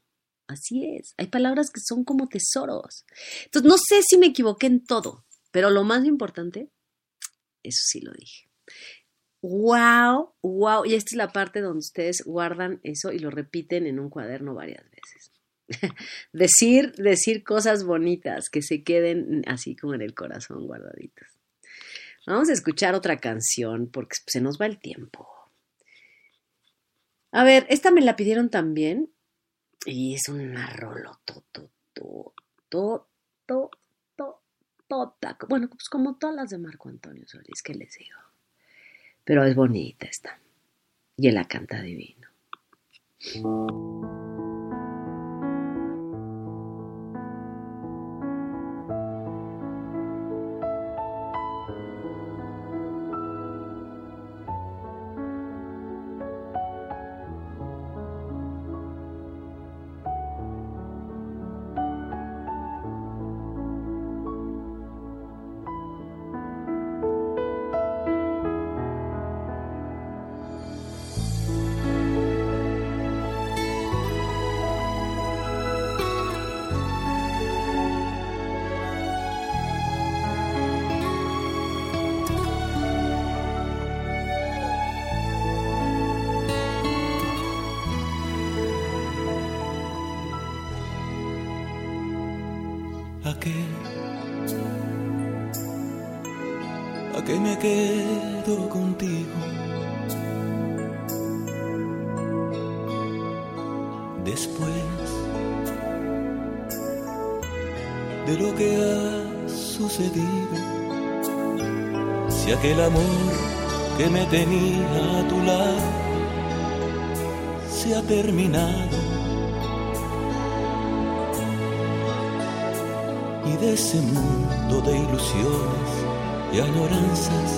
Así es. Hay palabras que son como tesoros. Entonces, no sé si me equivoqué en todo, pero lo más importante, eso sí lo dije wow, wow. Y esta es la parte donde ustedes guardan eso y lo repiten en un cuaderno varias veces. decir, decir cosas bonitas que se queden así como en el corazón guardaditas. Vamos a escuchar otra canción porque se nos va el tiempo. A ver, esta me la pidieron también y es una rolo todo, todo, todo, todo, bueno, pues como todas las de Marco Antonio Solís, ¿qué les digo? Pero es bonita esta. Y él la canta divino. Tenía a tu lado se ha terminado. Y de ese mundo de ilusiones y añoranzas,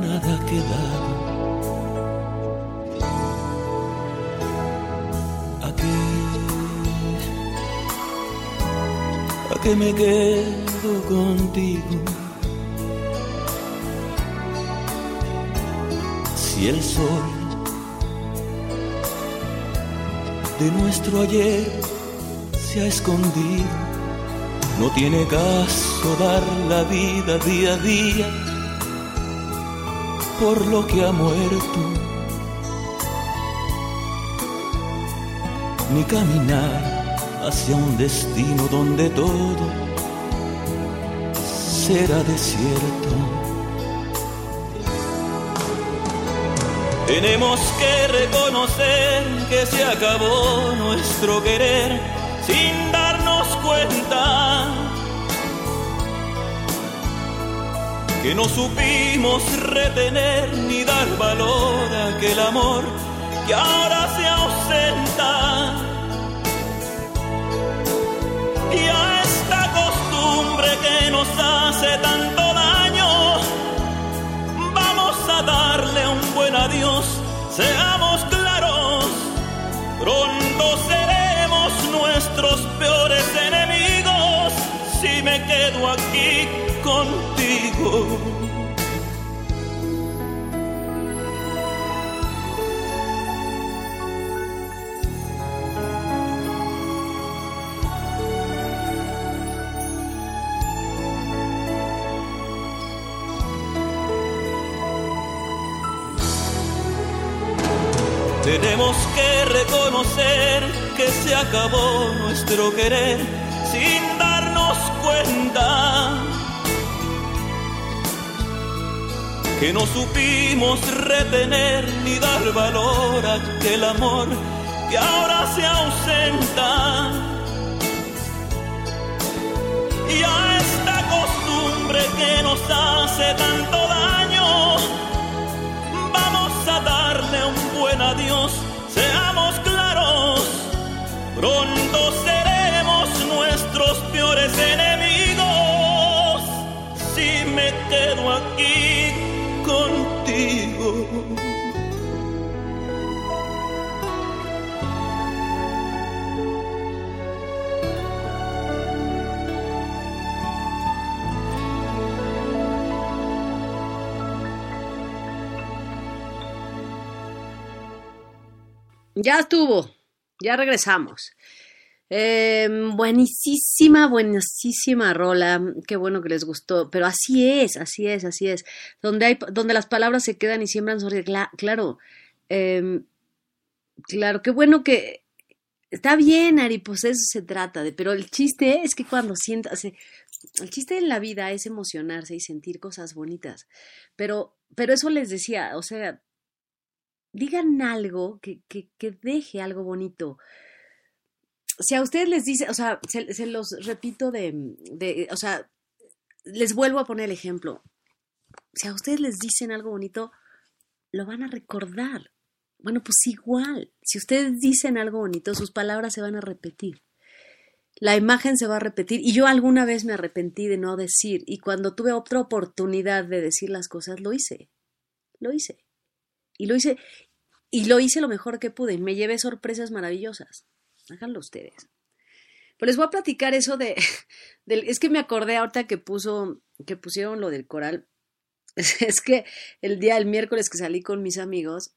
nada ha quedado. ¿A qué? ¿A me quedo contigo? Si el sol de nuestro ayer se ha escondido no tiene caso dar la vida día a día por lo que ha muerto, ni caminar hacia un destino donde todo será desierto. Tenemos que reconocer que se acabó nuestro querer sin darnos cuenta que no supimos retener ni dar valor a aquel amor que ahora se ausenta. Y a esta costumbre que nos hace tanto seamos claros, pronto seremos Tenemos que reconocer que se acabó nuestro querer sin darnos cuenta que no supimos retener ni dar valor a aquel amor que ahora se ausenta. Y a esta costumbre que nos hace tanto daño, seamos claros, pronto seremos nuestros peores enemigos. Si me quedo aquí Ya estuvo, ya regresamos. Eh, buenísima, buenísima rola. Qué bueno que les gustó. Pero así es, así es, así es. Donde, hay, donde las palabras se quedan y siembran sobre. claro, eh, claro, qué bueno que. Está bien, Ari, pues eso se trata de. Pero el chiste es que cuando sientas. El chiste en la vida es emocionarse y sentir cosas bonitas. Pero, pero eso les decía, o sea, digan algo que, que, que deje algo bonito si a ustedes les dice, o sea, se, los repito de, de, o sea, les vuelvo a poner el ejemplo. Si a ustedes les dicen algo bonito, lo van a recordar. Bueno, pues igual, si ustedes dicen algo bonito, sus palabras se van a repetir. La imagen se va a repetir. Y yo alguna vez me arrepentí de no decir. Y cuando tuve otra oportunidad de decir las cosas, lo hice. Lo hice. Y lo hice. Y lo hice lo mejor que pude. Me llevé sorpresas maravillosas. Háganlo ustedes. Pues les voy a platicar eso de, es que me acordé ahorita que puso, que pusieron lo del coral. Es, que el día del miércoles que salí con mis amigos,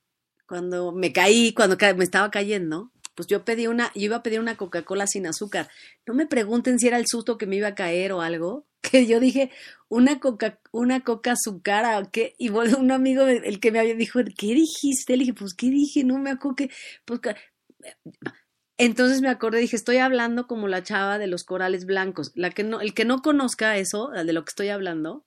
cuando me caí, cuando me estaba cayendo, pues yo pedí una, yo iba a pedir una Coca-Cola sin azúcar. No me pregunten si era el susto que me iba a caer o algo, que yo dije una coca, una coca azucara qué, y un amigo el que me había dijo, ¿qué dijiste? Le dije, pues qué dije, no me acuerdo que, pues, entonces me acordé, dije, estoy hablando como la chava de los corales blancos. La que no, el que no conozca eso, de lo que estoy hablando,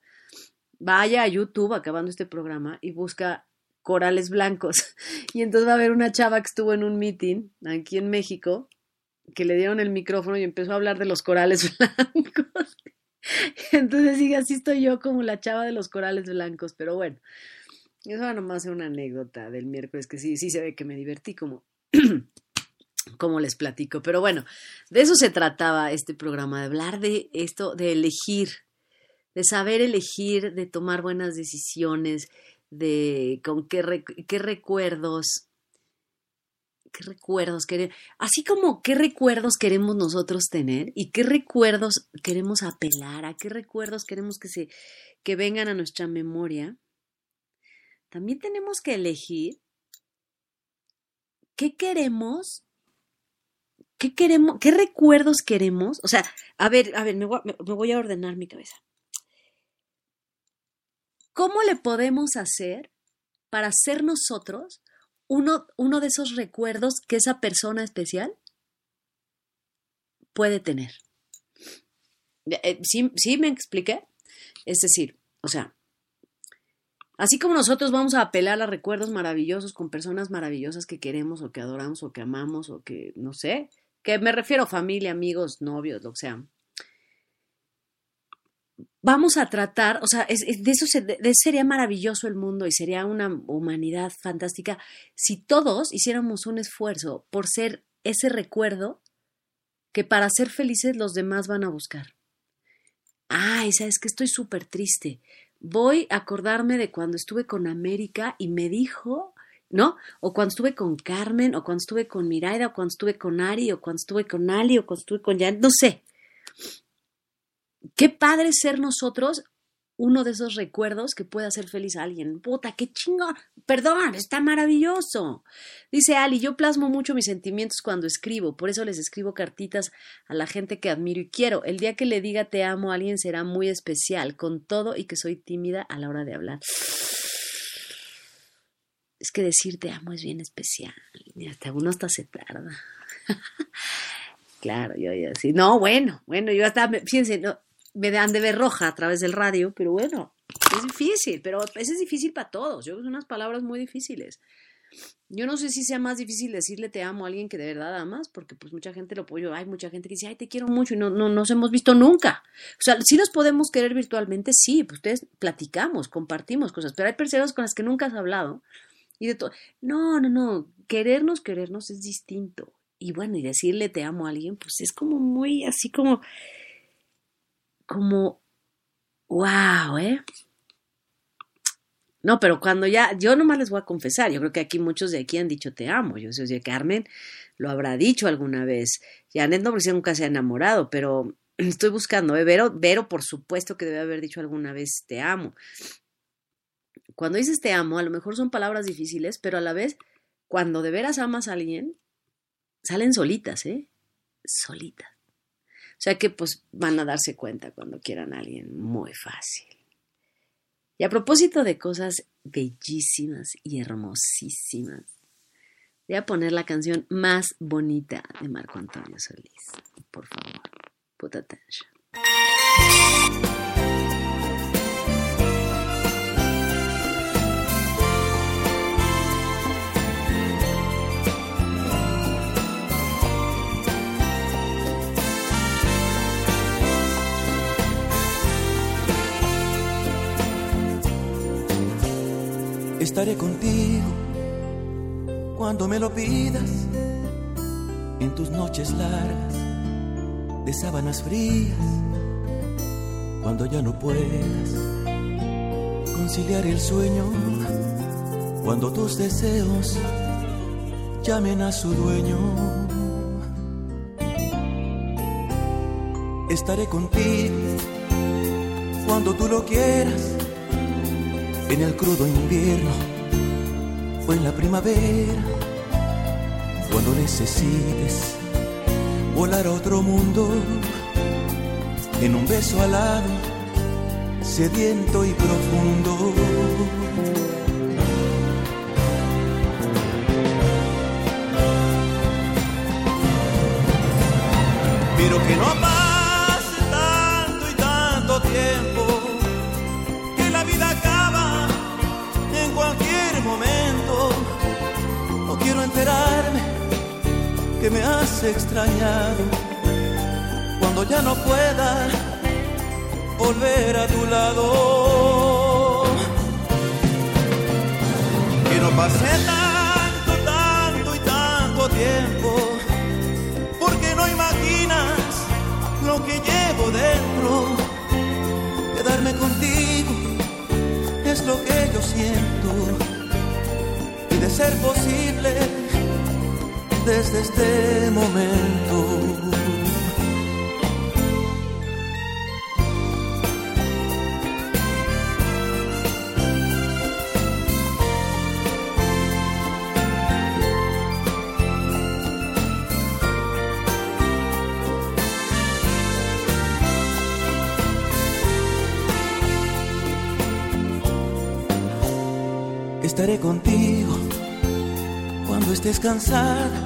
vaya a YouTube acabando este programa y busca corales blancos. Y entonces va a haber una chava que estuvo en un meeting aquí en México, que le dieron el micrófono y empezó a hablar de los corales blancos. Entonces sigue, así estoy yo como la chava de los corales blancos, pero bueno, eso va nomás una anécdota del miércoles que sí, sí se ve que me divertí como como les platico. Pero bueno, de eso se trataba este programa, de hablar de esto, de elegir, de saber elegir, de tomar buenas decisiones, de con qué recuerdos, qué recuerdos queremos, así como qué recuerdos queremos nosotros tener y qué recuerdos queremos apelar, a qué recuerdos queremos que se que vengan a nuestra memoria. También tenemos que elegir qué queremos ¿Qué queremos? ¿Qué recuerdos queremos? O sea, a ver, a ver, me voy, a ordenar mi cabeza. ¿Cómo le podemos hacer para ser nosotros uno, uno de esos recuerdos que esa persona especial puede tener? Eh, ¿Sí, ¿Sí me expliqué? Es decir, o sea, Así como nosotros vamos a apelar a recuerdos maravillosos con personas maravillosas que queremos o que adoramos o que amamos o que, no sé, que me refiero familia, amigos, novios, lo que sea. Vamos a tratar, o sea, de eso sería maravilloso el mundo y sería una humanidad fantástica si todos hiciéramos un esfuerzo por ser ese recuerdo que para ser felices los demás van a buscar. Ay, sabes que estoy súper triste. Voy a acordarme de cuando estuve con América y me dijo ¿no? O cuando estuve con Carmen, o cuando estuve con Miraida, o cuando estuve con Ari, o cuando estuve con Ali, o cuando estuve con Jan, no sé. Qué padre ser nosotros uno de esos recuerdos que puede hacer feliz a alguien. Puta, qué chingón. Perdón, está maravilloso. Dice Ali, yo plasmo mucho mis sentimientos cuando escribo, por eso les escribo cartitas a la gente que admiro y quiero. El día que le diga te amo a alguien será muy especial, con todo y que soy tímida a la hora de hablar es que decir te amo es bien especial. Y hasta uno hasta se tarda. claro, yo ya sí. No, bueno, bueno, yo hasta, fíjense, no, me dan de ver roja a través del radio, pero bueno, es difícil, pero es difícil para todos. Yo unas palabras muy difíciles. Yo no sé si sea más difícil decirle te amo a alguien que de verdad amas, porque pues mucha gente lo apoyo, hay mucha gente que dice, ay, te quiero mucho y no, no nos hemos visto nunca. O sea, sí nos podemos querer virtualmente, sí, pues ustedes platicamos, compartimos cosas, pero hay personas con las que nunca has hablado y de todo. No, no, no, querernos, querernos es distinto. Y bueno, y decirle te amo a alguien, pues es como muy así como, como, wow, ¿eh? No, pero cuando ya, yo nomás les voy a confesar, yo creo que aquí muchos de aquí han dicho te amo, yo sé Carmen lo habrá dicho alguna vez, Janet no porque nunca se ha enamorado, pero estoy buscando, ¿eh? Vero, Vero por supuesto que debe haber dicho alguna vez te amo. Cuando dices te amo, a lo mejor son palabras difíciles, pero a la vez, cuando de veras amas a alguien, salen solitas, ¿eh? Solitas. O sea que pues van a darse cuenta cuando quieran a alguien muy fácil. Y a propósito de cosas bellísimas y hermosísimas, voy a poner la canción más bonita de Marco Antonio Solís. Por favor, put attention. Estaré contigo cuando me lo pidas, en tus noches largas de sábanas frías, cuando ya no puedas conciliar el sueño, cuando tus deseos llamen a su dueño. Estaré contigo cuando tú lo quieras en el crudo invierno o en la primavera, cuando necesites volar a otro mundo, en un beso alado, sediento y profundo. Pero que no que me has extrañado cuando ya no pueda volver a tu lado. Que no pase tanto, tanto y tanto tiempo, porque no imaginas lo que llevo dentro. Quedarme contigo es lo que yo siento de ser posible desde este momento. estaré contigo cuando estés cansada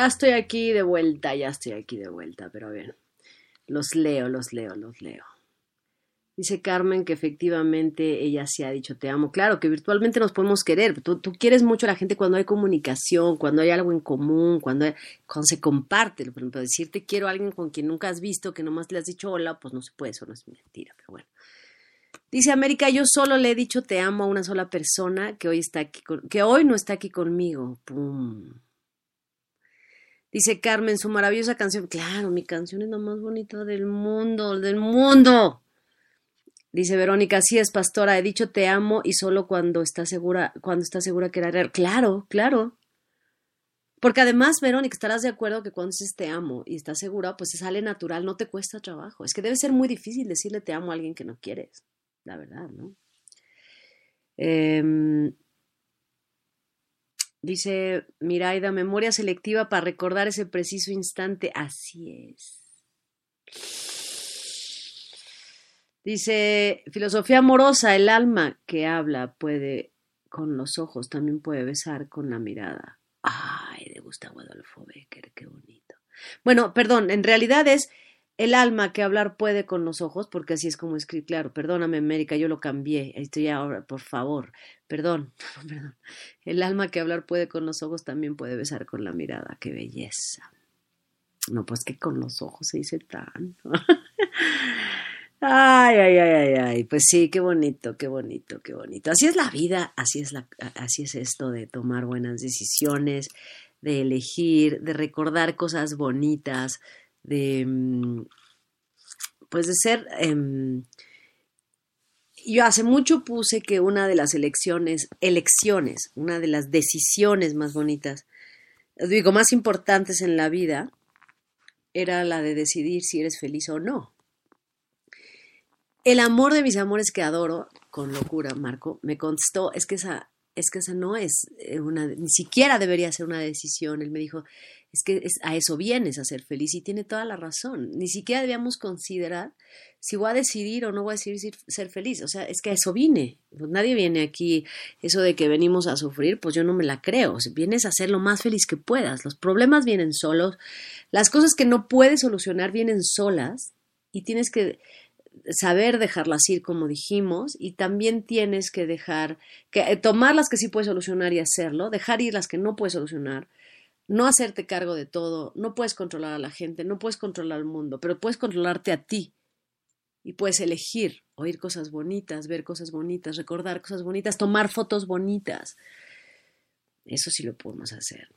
Ya estoy aquí de vuelta, ya estoy aquí de vuelta, pero bien. Los leo, los leo, los leo. Dice Carmen que efectivamente ella se ha dicho te amo. Claro que virtualmente nos podemos querer. Tú, tú, quieres mucho a la gente cuando hay comunicación, cuando hay algo en común, cuando, cuando se comparte. Por ejemplo, decirte quiero a alguien con quien nunca has visto, que nomás le has dicho hola, pues no se puede, eso no es mentira, pero bueno. Dice América, yo solo le he dicho te amo a una sola persona que hoy está aquí que hoy no está aquí conmigo. Pum. Dice Carmen, su maravillosa canción. Claro, mi canción es la más bonita del mundo, del mundo. Dice Verónica, sí es pastora, he dicho te amo y solo cuando está segura, cuando está segura que era real. Claro, claro. Porque además, Verónica, estarás de acuerdo que cuando dices te amo y estás segura, pues se sale natural, no te cuesta trabajo. Es que debe ser muy difícil decirle te amo a alguien que no quieres, la verdad, ¿no? Eh, Dice Miraida, memoria selectiva para recordar ese preciso instante. Así es. Dice, filosofía amorosa, el alma que habla puede, con los ojos, también puede besar con la mirada. Ay, de Gustavo Adolfo Becker, qué bonito. Bueno, perdón, en realidad es el alma que hablar puede con los ojos, porque así es como escribí, claro, perdóname América, yo lo cambié, estoy ahora, por favor, perdón, perdón. El alma que hablar puede con los ojos también puede besar con la mirada, qué belleza. No, pues que con los ojos se dice tanto. Ay, ay, ay, ay, ay, pues sí, qué bonito, qué bonito, qué bonito. Así es la vida, así es la, así es esto de tomar buenas decisiones, de elegir, de recordar cosas bonitas, de, mm, pues de ser, eh, yo hace mucho puse que una de las elecciones, elecciones, una de las decisiones más bonitas, digo, más importantes en la vida, era la de decidir si eres feliz o no. El amor de mis amores que adoro, con locura, Marco, me contestó, es que esa, es que esa no es eh, una, ni siquiera debería ser una decisión. Él me dijo, es que a eso vienes, a ser feliz, y tiene toda la razón. Ni siquiera debíamos considerar si voy a decidir o no voy a decidir ser feliz. O sea, es que a eso vine. Pues nadie viene aquí, eso de que venimos a sufrir, pues yo no me la creo. vienes a ser lo más feliz que puedas. Los problemas vienen solos, las cosas que no puedes solucionar vienen solas, y tienes que saber dejarlas ir como dijimos y también tienes que dejar que eh, tomar las que sí puedes solucionar y hacerlo, dejar ir las que no puedes solucionar no hacerte cargo de todo, no puedes controlar a la gente, no puedes controlar al mundo, pero puedes controlarte a ti y puedes elegir oír cosas bonitas, ver cosas bonitas, recordar cosas bonitas, tomar fotos bonitas. Eso sí lo podemos hacer.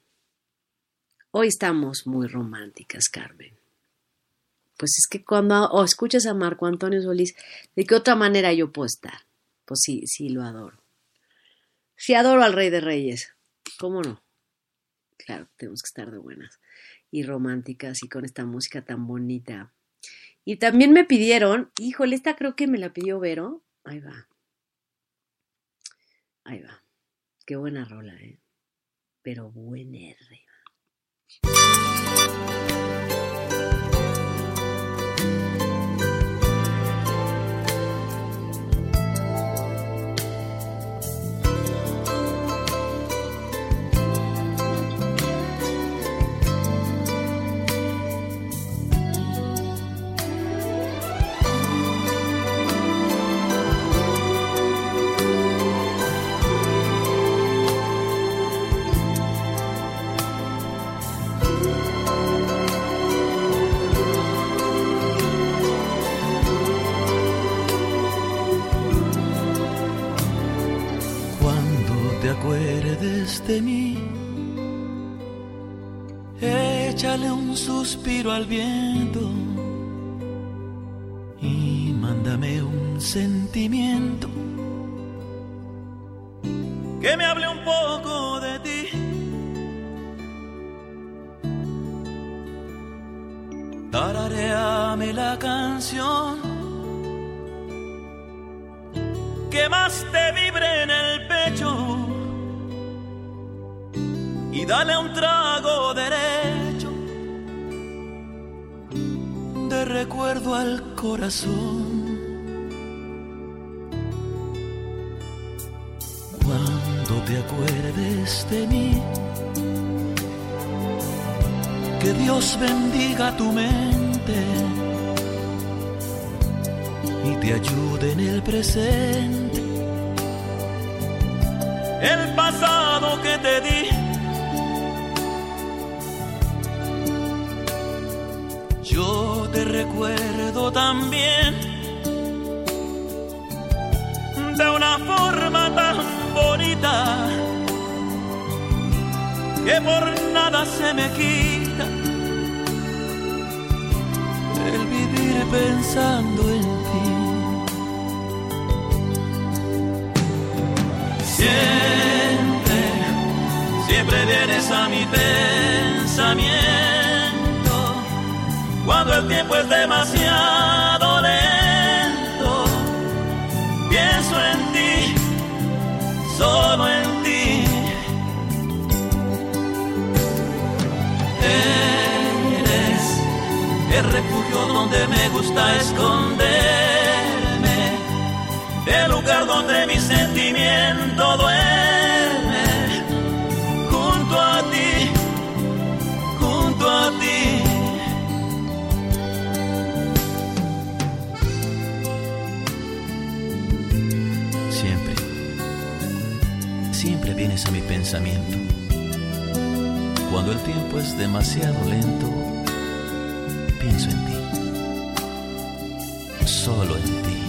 Hoy estamos muy románticas, Carmen. Pues es que cuando escuchas a Marco Antonio Solís, ¿de qué otra manera yo puedo estar? Pues sí, sí lo adoro. Sí adoro al Rey de Reyes. ¿Cómo no? claro, tenemos que estar de buenas y románticas y con esta música tan bonita. Y también me pidieron, híjole, esta creo que me la pidió Vero. Ahí va. Ahí va. Qué buena rola, ¿eh? Pero buena R. de mí. Échale un suspiro al viento y mándame un sentimiento que me hable un poco de ti. Tarareame la canción que más te vibre en el pecho y dale un trago derecho de recuerdo al corazón. Cuando te acuerdes de mí, Que Dios bendiga tu mente y te ayude en el presente. El pasado que te di. Yo te recuerdo también de una forma tan bonita que por nada se me quita el vivir pensando en ti. Siempre, siempre vienes a mi pensamiento cuando el tiempo es demasiado lento. Pienso en ti, solo en ti. Eres el refugio donde me gusta esconderme, el lugar donde mi sentimiento duerme, Cuando el tiempo es demasiado lento, pienso en ti. Solo en ti.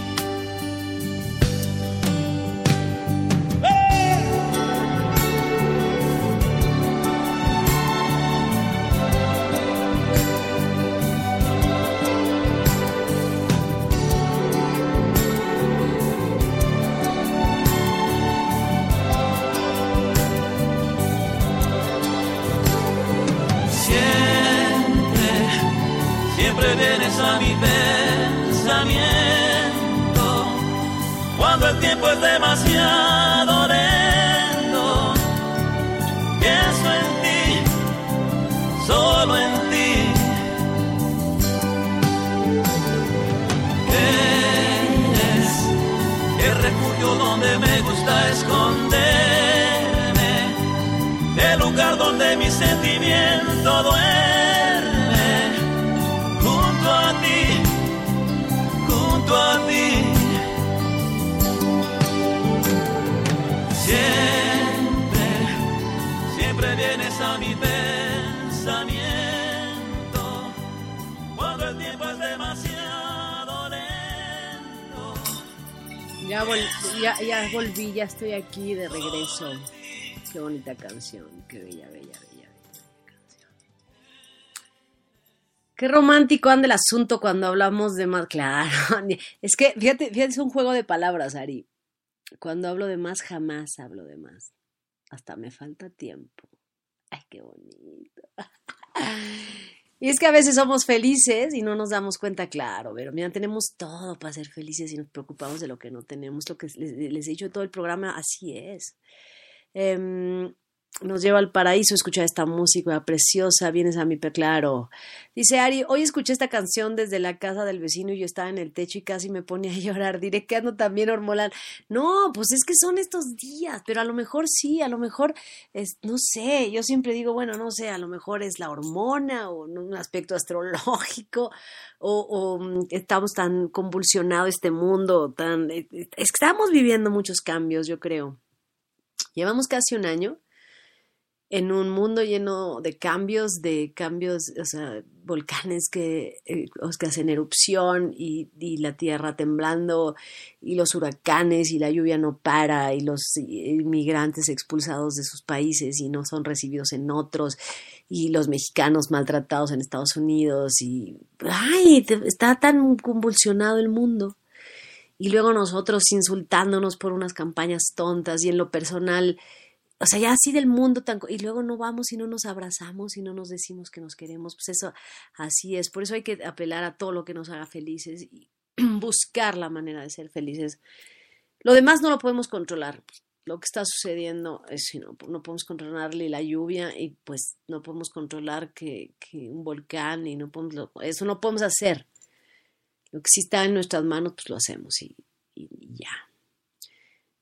Ya, volví, ya estoy aquí de regreso. Qué bonita canción, qué bella, bella, bella, bella canción. Qué romántico anda el asunto cuando hablamos de más. Claro, es que fíjate, fíjate, es un juego de palabras, Ari. Cuando hablo de más, jamás hablo de más. Hasta me falta tiempo. Ay, qué bonito. Y es que a veces somos felices y no nos damos cuenta, claro, pero mira, tenemos todo para ser felices y nos preocupamos de lo que no tenemos. Lo que les, he dicho todo el programa, así es. Em, nos lleva al paraíso escuchar esta música preciosa, vienes a mi claro. Dice Ari, hoy escuché esta canción desde la casa del vecino y yo estaba en el techo y casi me pone a llorar. Diré que ando también hormonal. No, pues es que son estos días, pero a lo mejor sí, a lo mejor, es, no sé, yo siempre digo, bueno, no sé, a lo mejor es la hormona o un aspecto astrológico o, o mm, estamos tan convulsionado este mundo, tan, es que estamos viviendo muchos cambios, yo creo. Llevamos casi un año en un mundo lleno de cambios, de cambios, o sea, volcanes que, eh, que hacen erupción y, y, la tierra temblando y los huracanes y la lluvia no para y los inmigrantes expulsados de sus países y no son recibidos en otros y los mexicanos maltratados en Estados Unidos y ay, está tan convulsionado el mundo. Y luego nosotros insultándonos por unas campañas tontas y en lo personal, o sea, ya así del mundo tan... Y luego no vamos y no nos abrazamos y no nos decimos que nos queremos, pues eso así es. Por eso hay que apelar a todo lo que nos haga felices y buscar la manera de ser felices. Lo demás no lo podemos controlar. Lo que está sucediendo es, no, no podemos controlarle la lluvia y pues no podemos controlar que, que un volcán y no podemos, eso no podemos hacer lo que sí está en nuestras manos, pues lo hacemos y, y, y ya.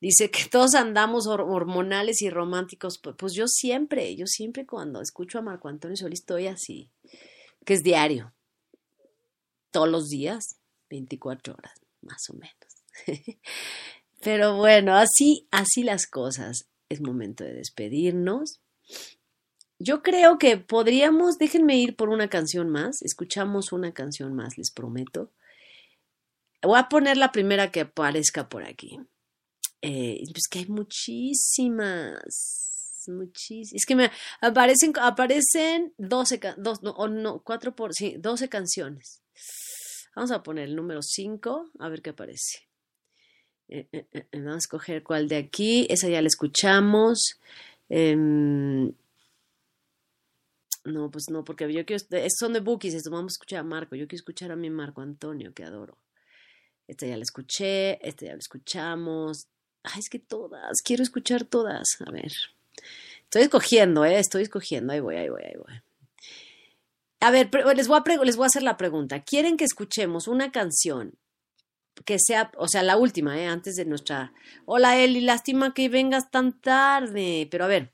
Dice que todos andamos hormonales y románticos. Pues yo siempre, yo siempre cuando escucho a Marco Antonio Solís estoy así. que es diario, todos los días, 24 horas, más o menos. Pero bueno, así, así las cosas. Es momento de despedirnos. Yo creo que podríamos, déjenme ir por una canción más, escuchamos una canción más, les prometo. Voy a poner la primera que aparezca por aquí. Eh, pues que hay muchísimas, muchísimas. Es que me aparecen, aparecen 12, dos, no, no, por, sí, 12 canciones. Vamos a poner el número 5, a ver qué aparece. Eh, eh, vamos a escoger cuál de aquí. Esa ya la escuchamos. Em, no, pues no, porque yo quiero. Son de bookies, vamos a escuchar a Marco. Yo quiero escuchar a mi Marco Antonio, que adoro. Esta ya la escuché, esta ya la escuchamos. Ay, es que todas, quiero escuchar todas. A ver. Estoy escogiendo, ¿eh? Estoy escogiendo. Ahí voy, ahí voy, ahí voy. A ver, les voy a, les voy a hacer la pregunta. ¿Quieren que escuchemos una canción que sea, o sea, la última, ¿eh? Antes de nuestra... Hola Eli, lástima que vengas tan tarde. Pero a ver,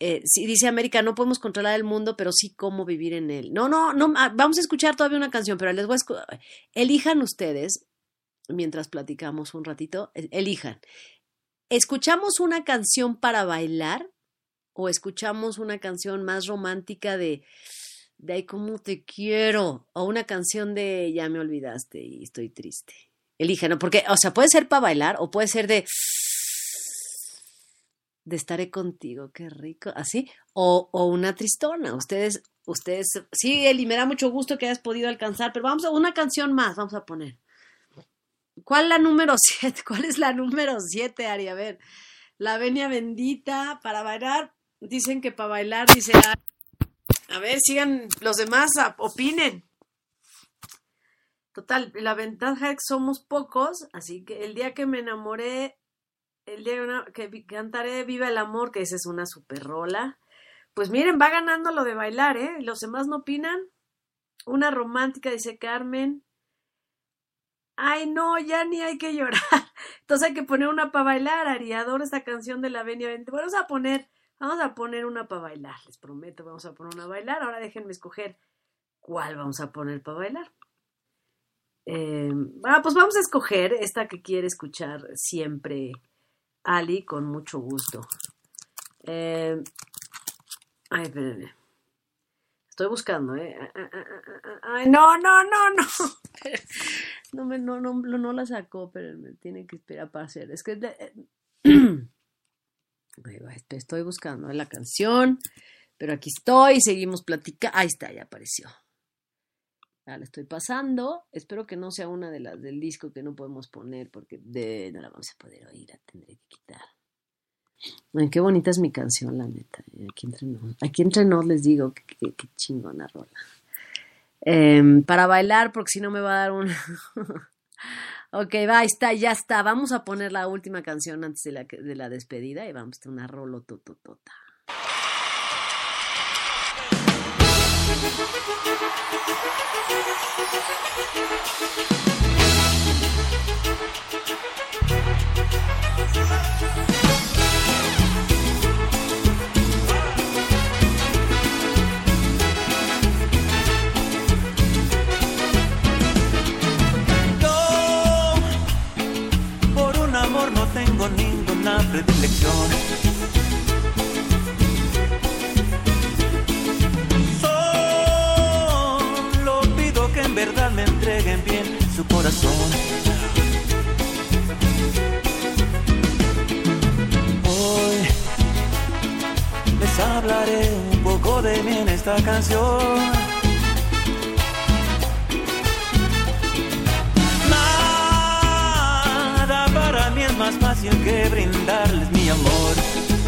eh, si dice América, no podemos controlar el mundo, pero sí cómo vivir en él. No, no, no, ah, vamos a escuchar todavía una canción, pero les voy a... Elijan ustedes mientras platicamos un ratito, e, elijan. ¿Escuchamos una canción para bailar o escuchamos una canción más romántica de de ahí cómo te quiero o una canción de ya me olvidaste y estoy triste? Elijan, porque o sea, puede ser para bailar o puede ser de de estaré contigo, qué rico, así, o, o una tristona. Ustedes, ustedes, sí, Eli, me da mucho gusto que hayas podido alcanzar, pero vamos a una canción más, vamos a poner. ¿Cuál la número 7? ¿Cuál es la número 7, Ari? A ver, la venia bendita para bailar. Dicen que para bailar, dice. A ver, sigan los demás, opinen. Total, la ventaja es que somos pocos, así que el día que me enamoré, el día que cantaré Viva el amor, que esa es una super rola. Pues miren, va ganando lo de bailar, ¿eh? Los demás no opinan. Una romántica, dice Carmen ay no, ya ni hay que llorar. Entonces hay que poner una para bailar, Ari, adoro esta canción de la Venia Vamos a poner, vamos a poner una para bailar, les prometo, vamos a poner una a bailar. Ahora déjenme escoger cuál vamos a poner para bailar. Eh, pues vamos a escoger esta que quiere escuchar siempre Ali con mucho gusto. Eh, ay, espérenme. Estoy buscando, ¿eh? Ay, no, no, no, no. No, me, no, no, no la sacó, pero me tiene que esperar para hacer. Es que estoy buscando la canción, pero aquí estoy, seguimos platicando. Ahí está, ya apareció. Ya la estoy pasando. Espero que no sea una de las del disco que no podemos poner porque de, no la vamos a poder oír, la tendré que quitar. Ay, qué bonita es mi canción, la neta. Aquí entre nos, aquí entre nos les digo que, que chingona rola. Em, para bailar, porque si no me va a dar un... ok, va, está, ya está. Vamos a poner la última canción antes de la, de la despedida y vamos a una rolotototota. Ninguna predilección. Solo pido que en verdad me entreguen bien su corazón. Hoy les hablaré un poco de mí en esta canción. Más fácil que brindarles mi amor.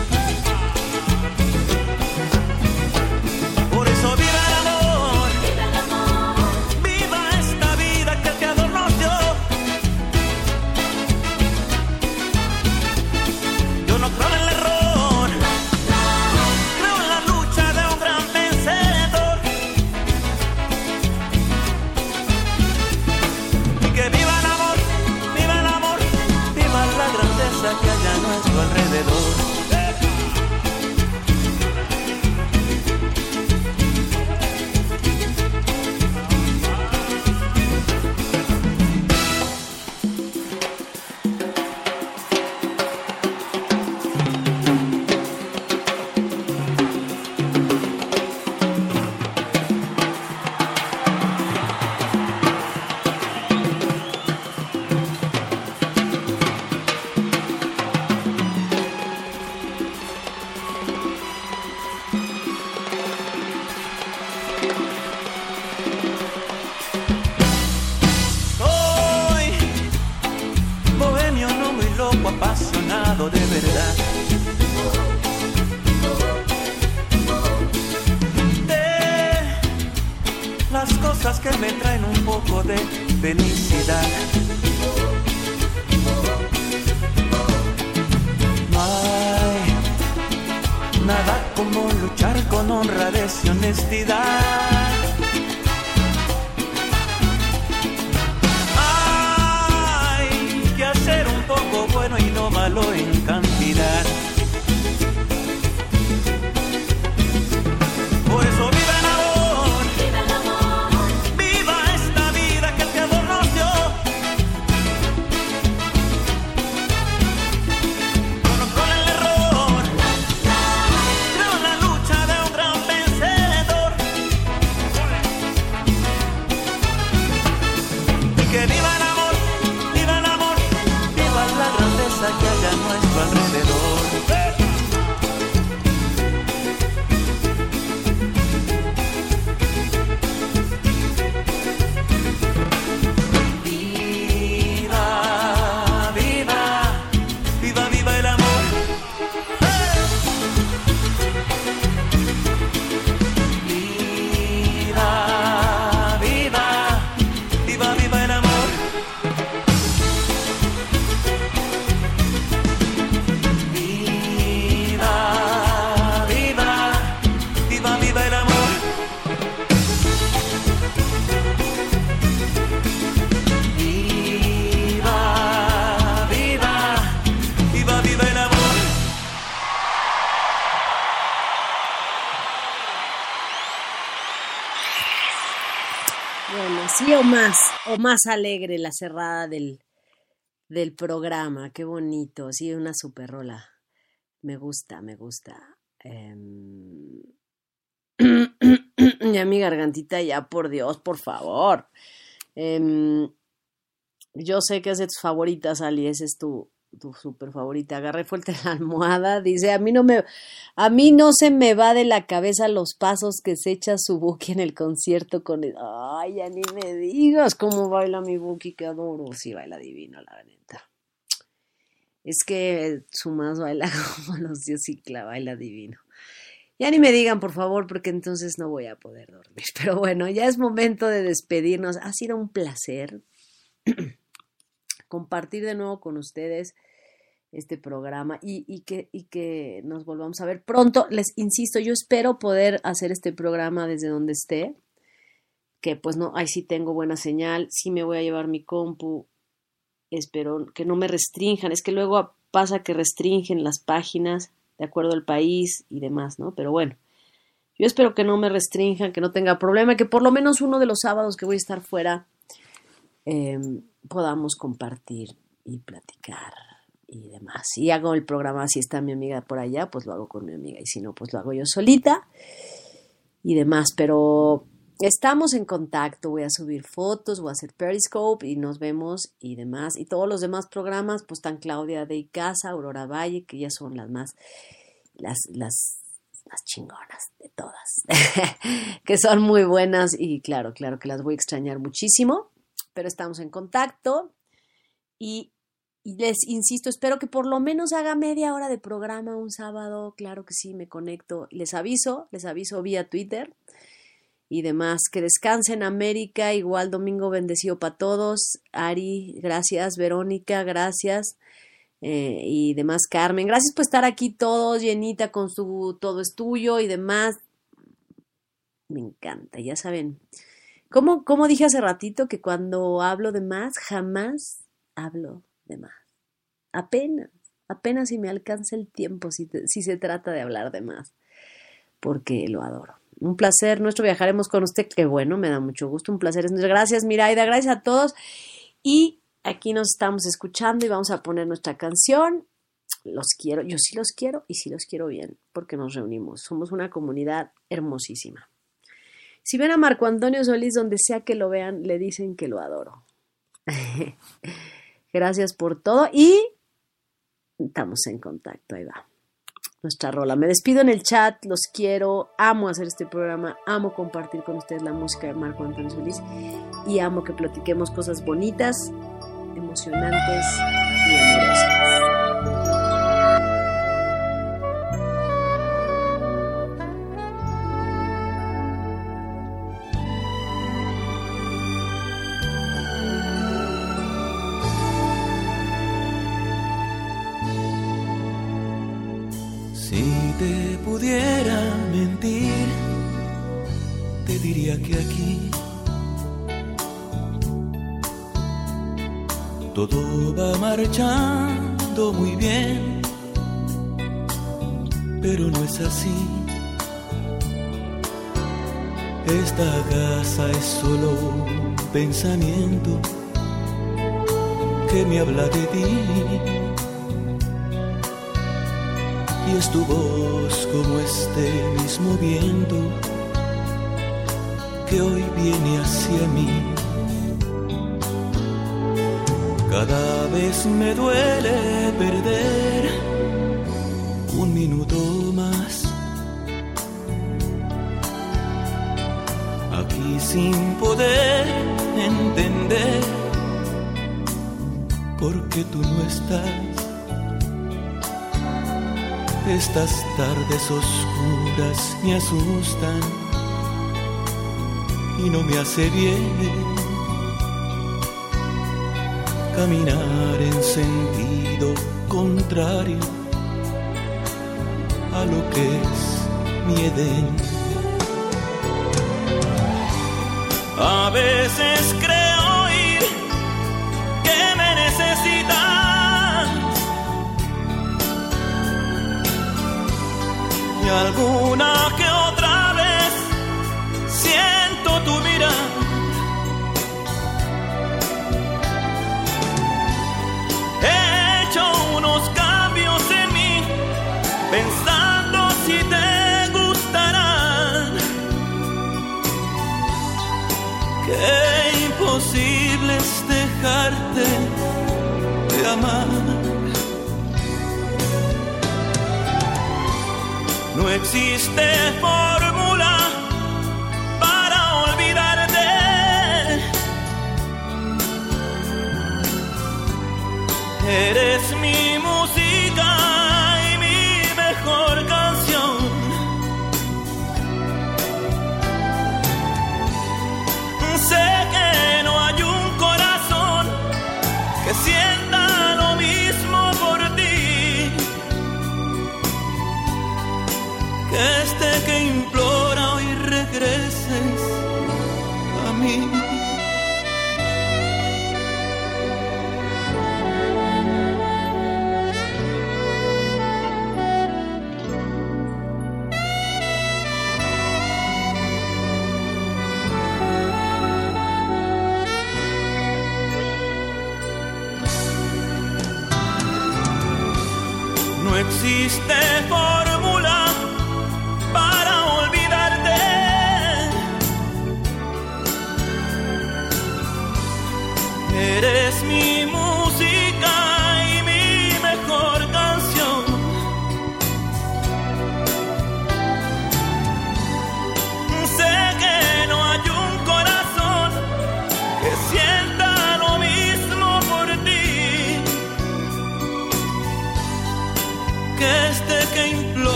más, alegre la cerrada del, del programa, qué bonito, sí, una super rola. Me gusta, me gusta. Em, Ya mi gargantita, ya por Dios, por favor. Em, yo sé que es de tus favoritas, Ali, esa es tu, tu super favorita. Agarré fuerte la almohada, dice, a mí no me, a mí no se me va de la cabeza los pasos que se echa su Buki en el concierto con el, ay, ya ni me digas cómo baila mi Buki, que adoro, sí baila divino, la neta. Es que su más baila como los Diosicla, baila divino. Ya ni me digan, por favor, porque entonces no voy a poder dormir. Pero bueno, ya es momento de despedirnos. Ha sido un placer compartir de nuevo con ustedes este programa y, que, nos volvamos a ver pronto. Les insisto, yo espero poder hacer este programa desde donde esté, que pues no, ahí sí tengo buena señal, sí me voy a llevar mi compu, espero que no me restrinjan, es que luego pasa que restringen las páginas de acuerdo al país y demás, ¿no? Pero bueno, yo espero que no me restrinjan, que no tenga problema, que por lo menos uno de los sábados que voy a estar fuera eh, podamos compartir y platicar y demás. Y hago el programa, si está mi amiga por allá, pues lo hago con mi amiga, y si no, pues lo hago yo solita y demás, pero estamos en contacto, voy a subir fotos, voy a hacer Periscope y nos vemos y demás. Y todos los demás programas, pues están Claudia de Casa, Aurora Valle, que ya son las más, las, las, las chingonas de todas, que son muy buenas y claro, claro que las voy a extrañar muchísimo, pero estamos en contacto y, les insisto, espero que por lo menos haga media hora de programa un sábado, claro que sí, me conecto, les aviso, les aviso vía Twitter y demás. Que descansen América, igual domingo bendecido para todos. Ari, gracias. Verónica, gracias. Eh, y demás, Carmen. Gracias por estar aquí todos, llenita con su todo es tuyo y demás. Me encanta, ya saben. Como, como dije hace ratito que cuando hablo de más, jamás hablo de más. Apenas, apenas si me alcanza el tiempo si, si se trata de hablar de más. Porque lo adoro. Un placer nuestro, viajaremos con usted. Qué bueno, me da mucho gusto. Un placer. Gracias, Miraida. Gracias a todos. Y aquí nos estamos escuchando y vamos a poner nuestra canción. Los quiero, yo sí los quiero y sí los quiero bien, porque nos reunimos. Somos una comunidad hermosísima. Si ven a Marco Antonio Solís, donde sea que lo vean, le dicen que lo adoro. Gracias por todo y estamos en contacto. Ahí va nuestra rola. Me despido en el chat, los quiero, amo hacer este programa, amo compartir con ustedes la música de Marco Antonio Solís y amo que platiquemos cosas bonitas, emocionantes y amorosas. Si te pudiera mentir, te diría que aquí todo va marchando muy bien, pero no es así. Esta casa es solo un pensamiento que me habla de ti y es tu voz como este mismo viento que hoy viene hacia mí. Cada vez me duele perder un minuto más. Aquí sin poder entender por qué tú no estás. Estas tardes oscuras me asustan y no me hace bien caminar en sentido contrario a lo que es mi Edén. A veces creo y alguna que otra vez siento tu mirada. He hecho unos cambios en mí, pensando si te gustarán. Qué imposible es dejarte de amar. Existe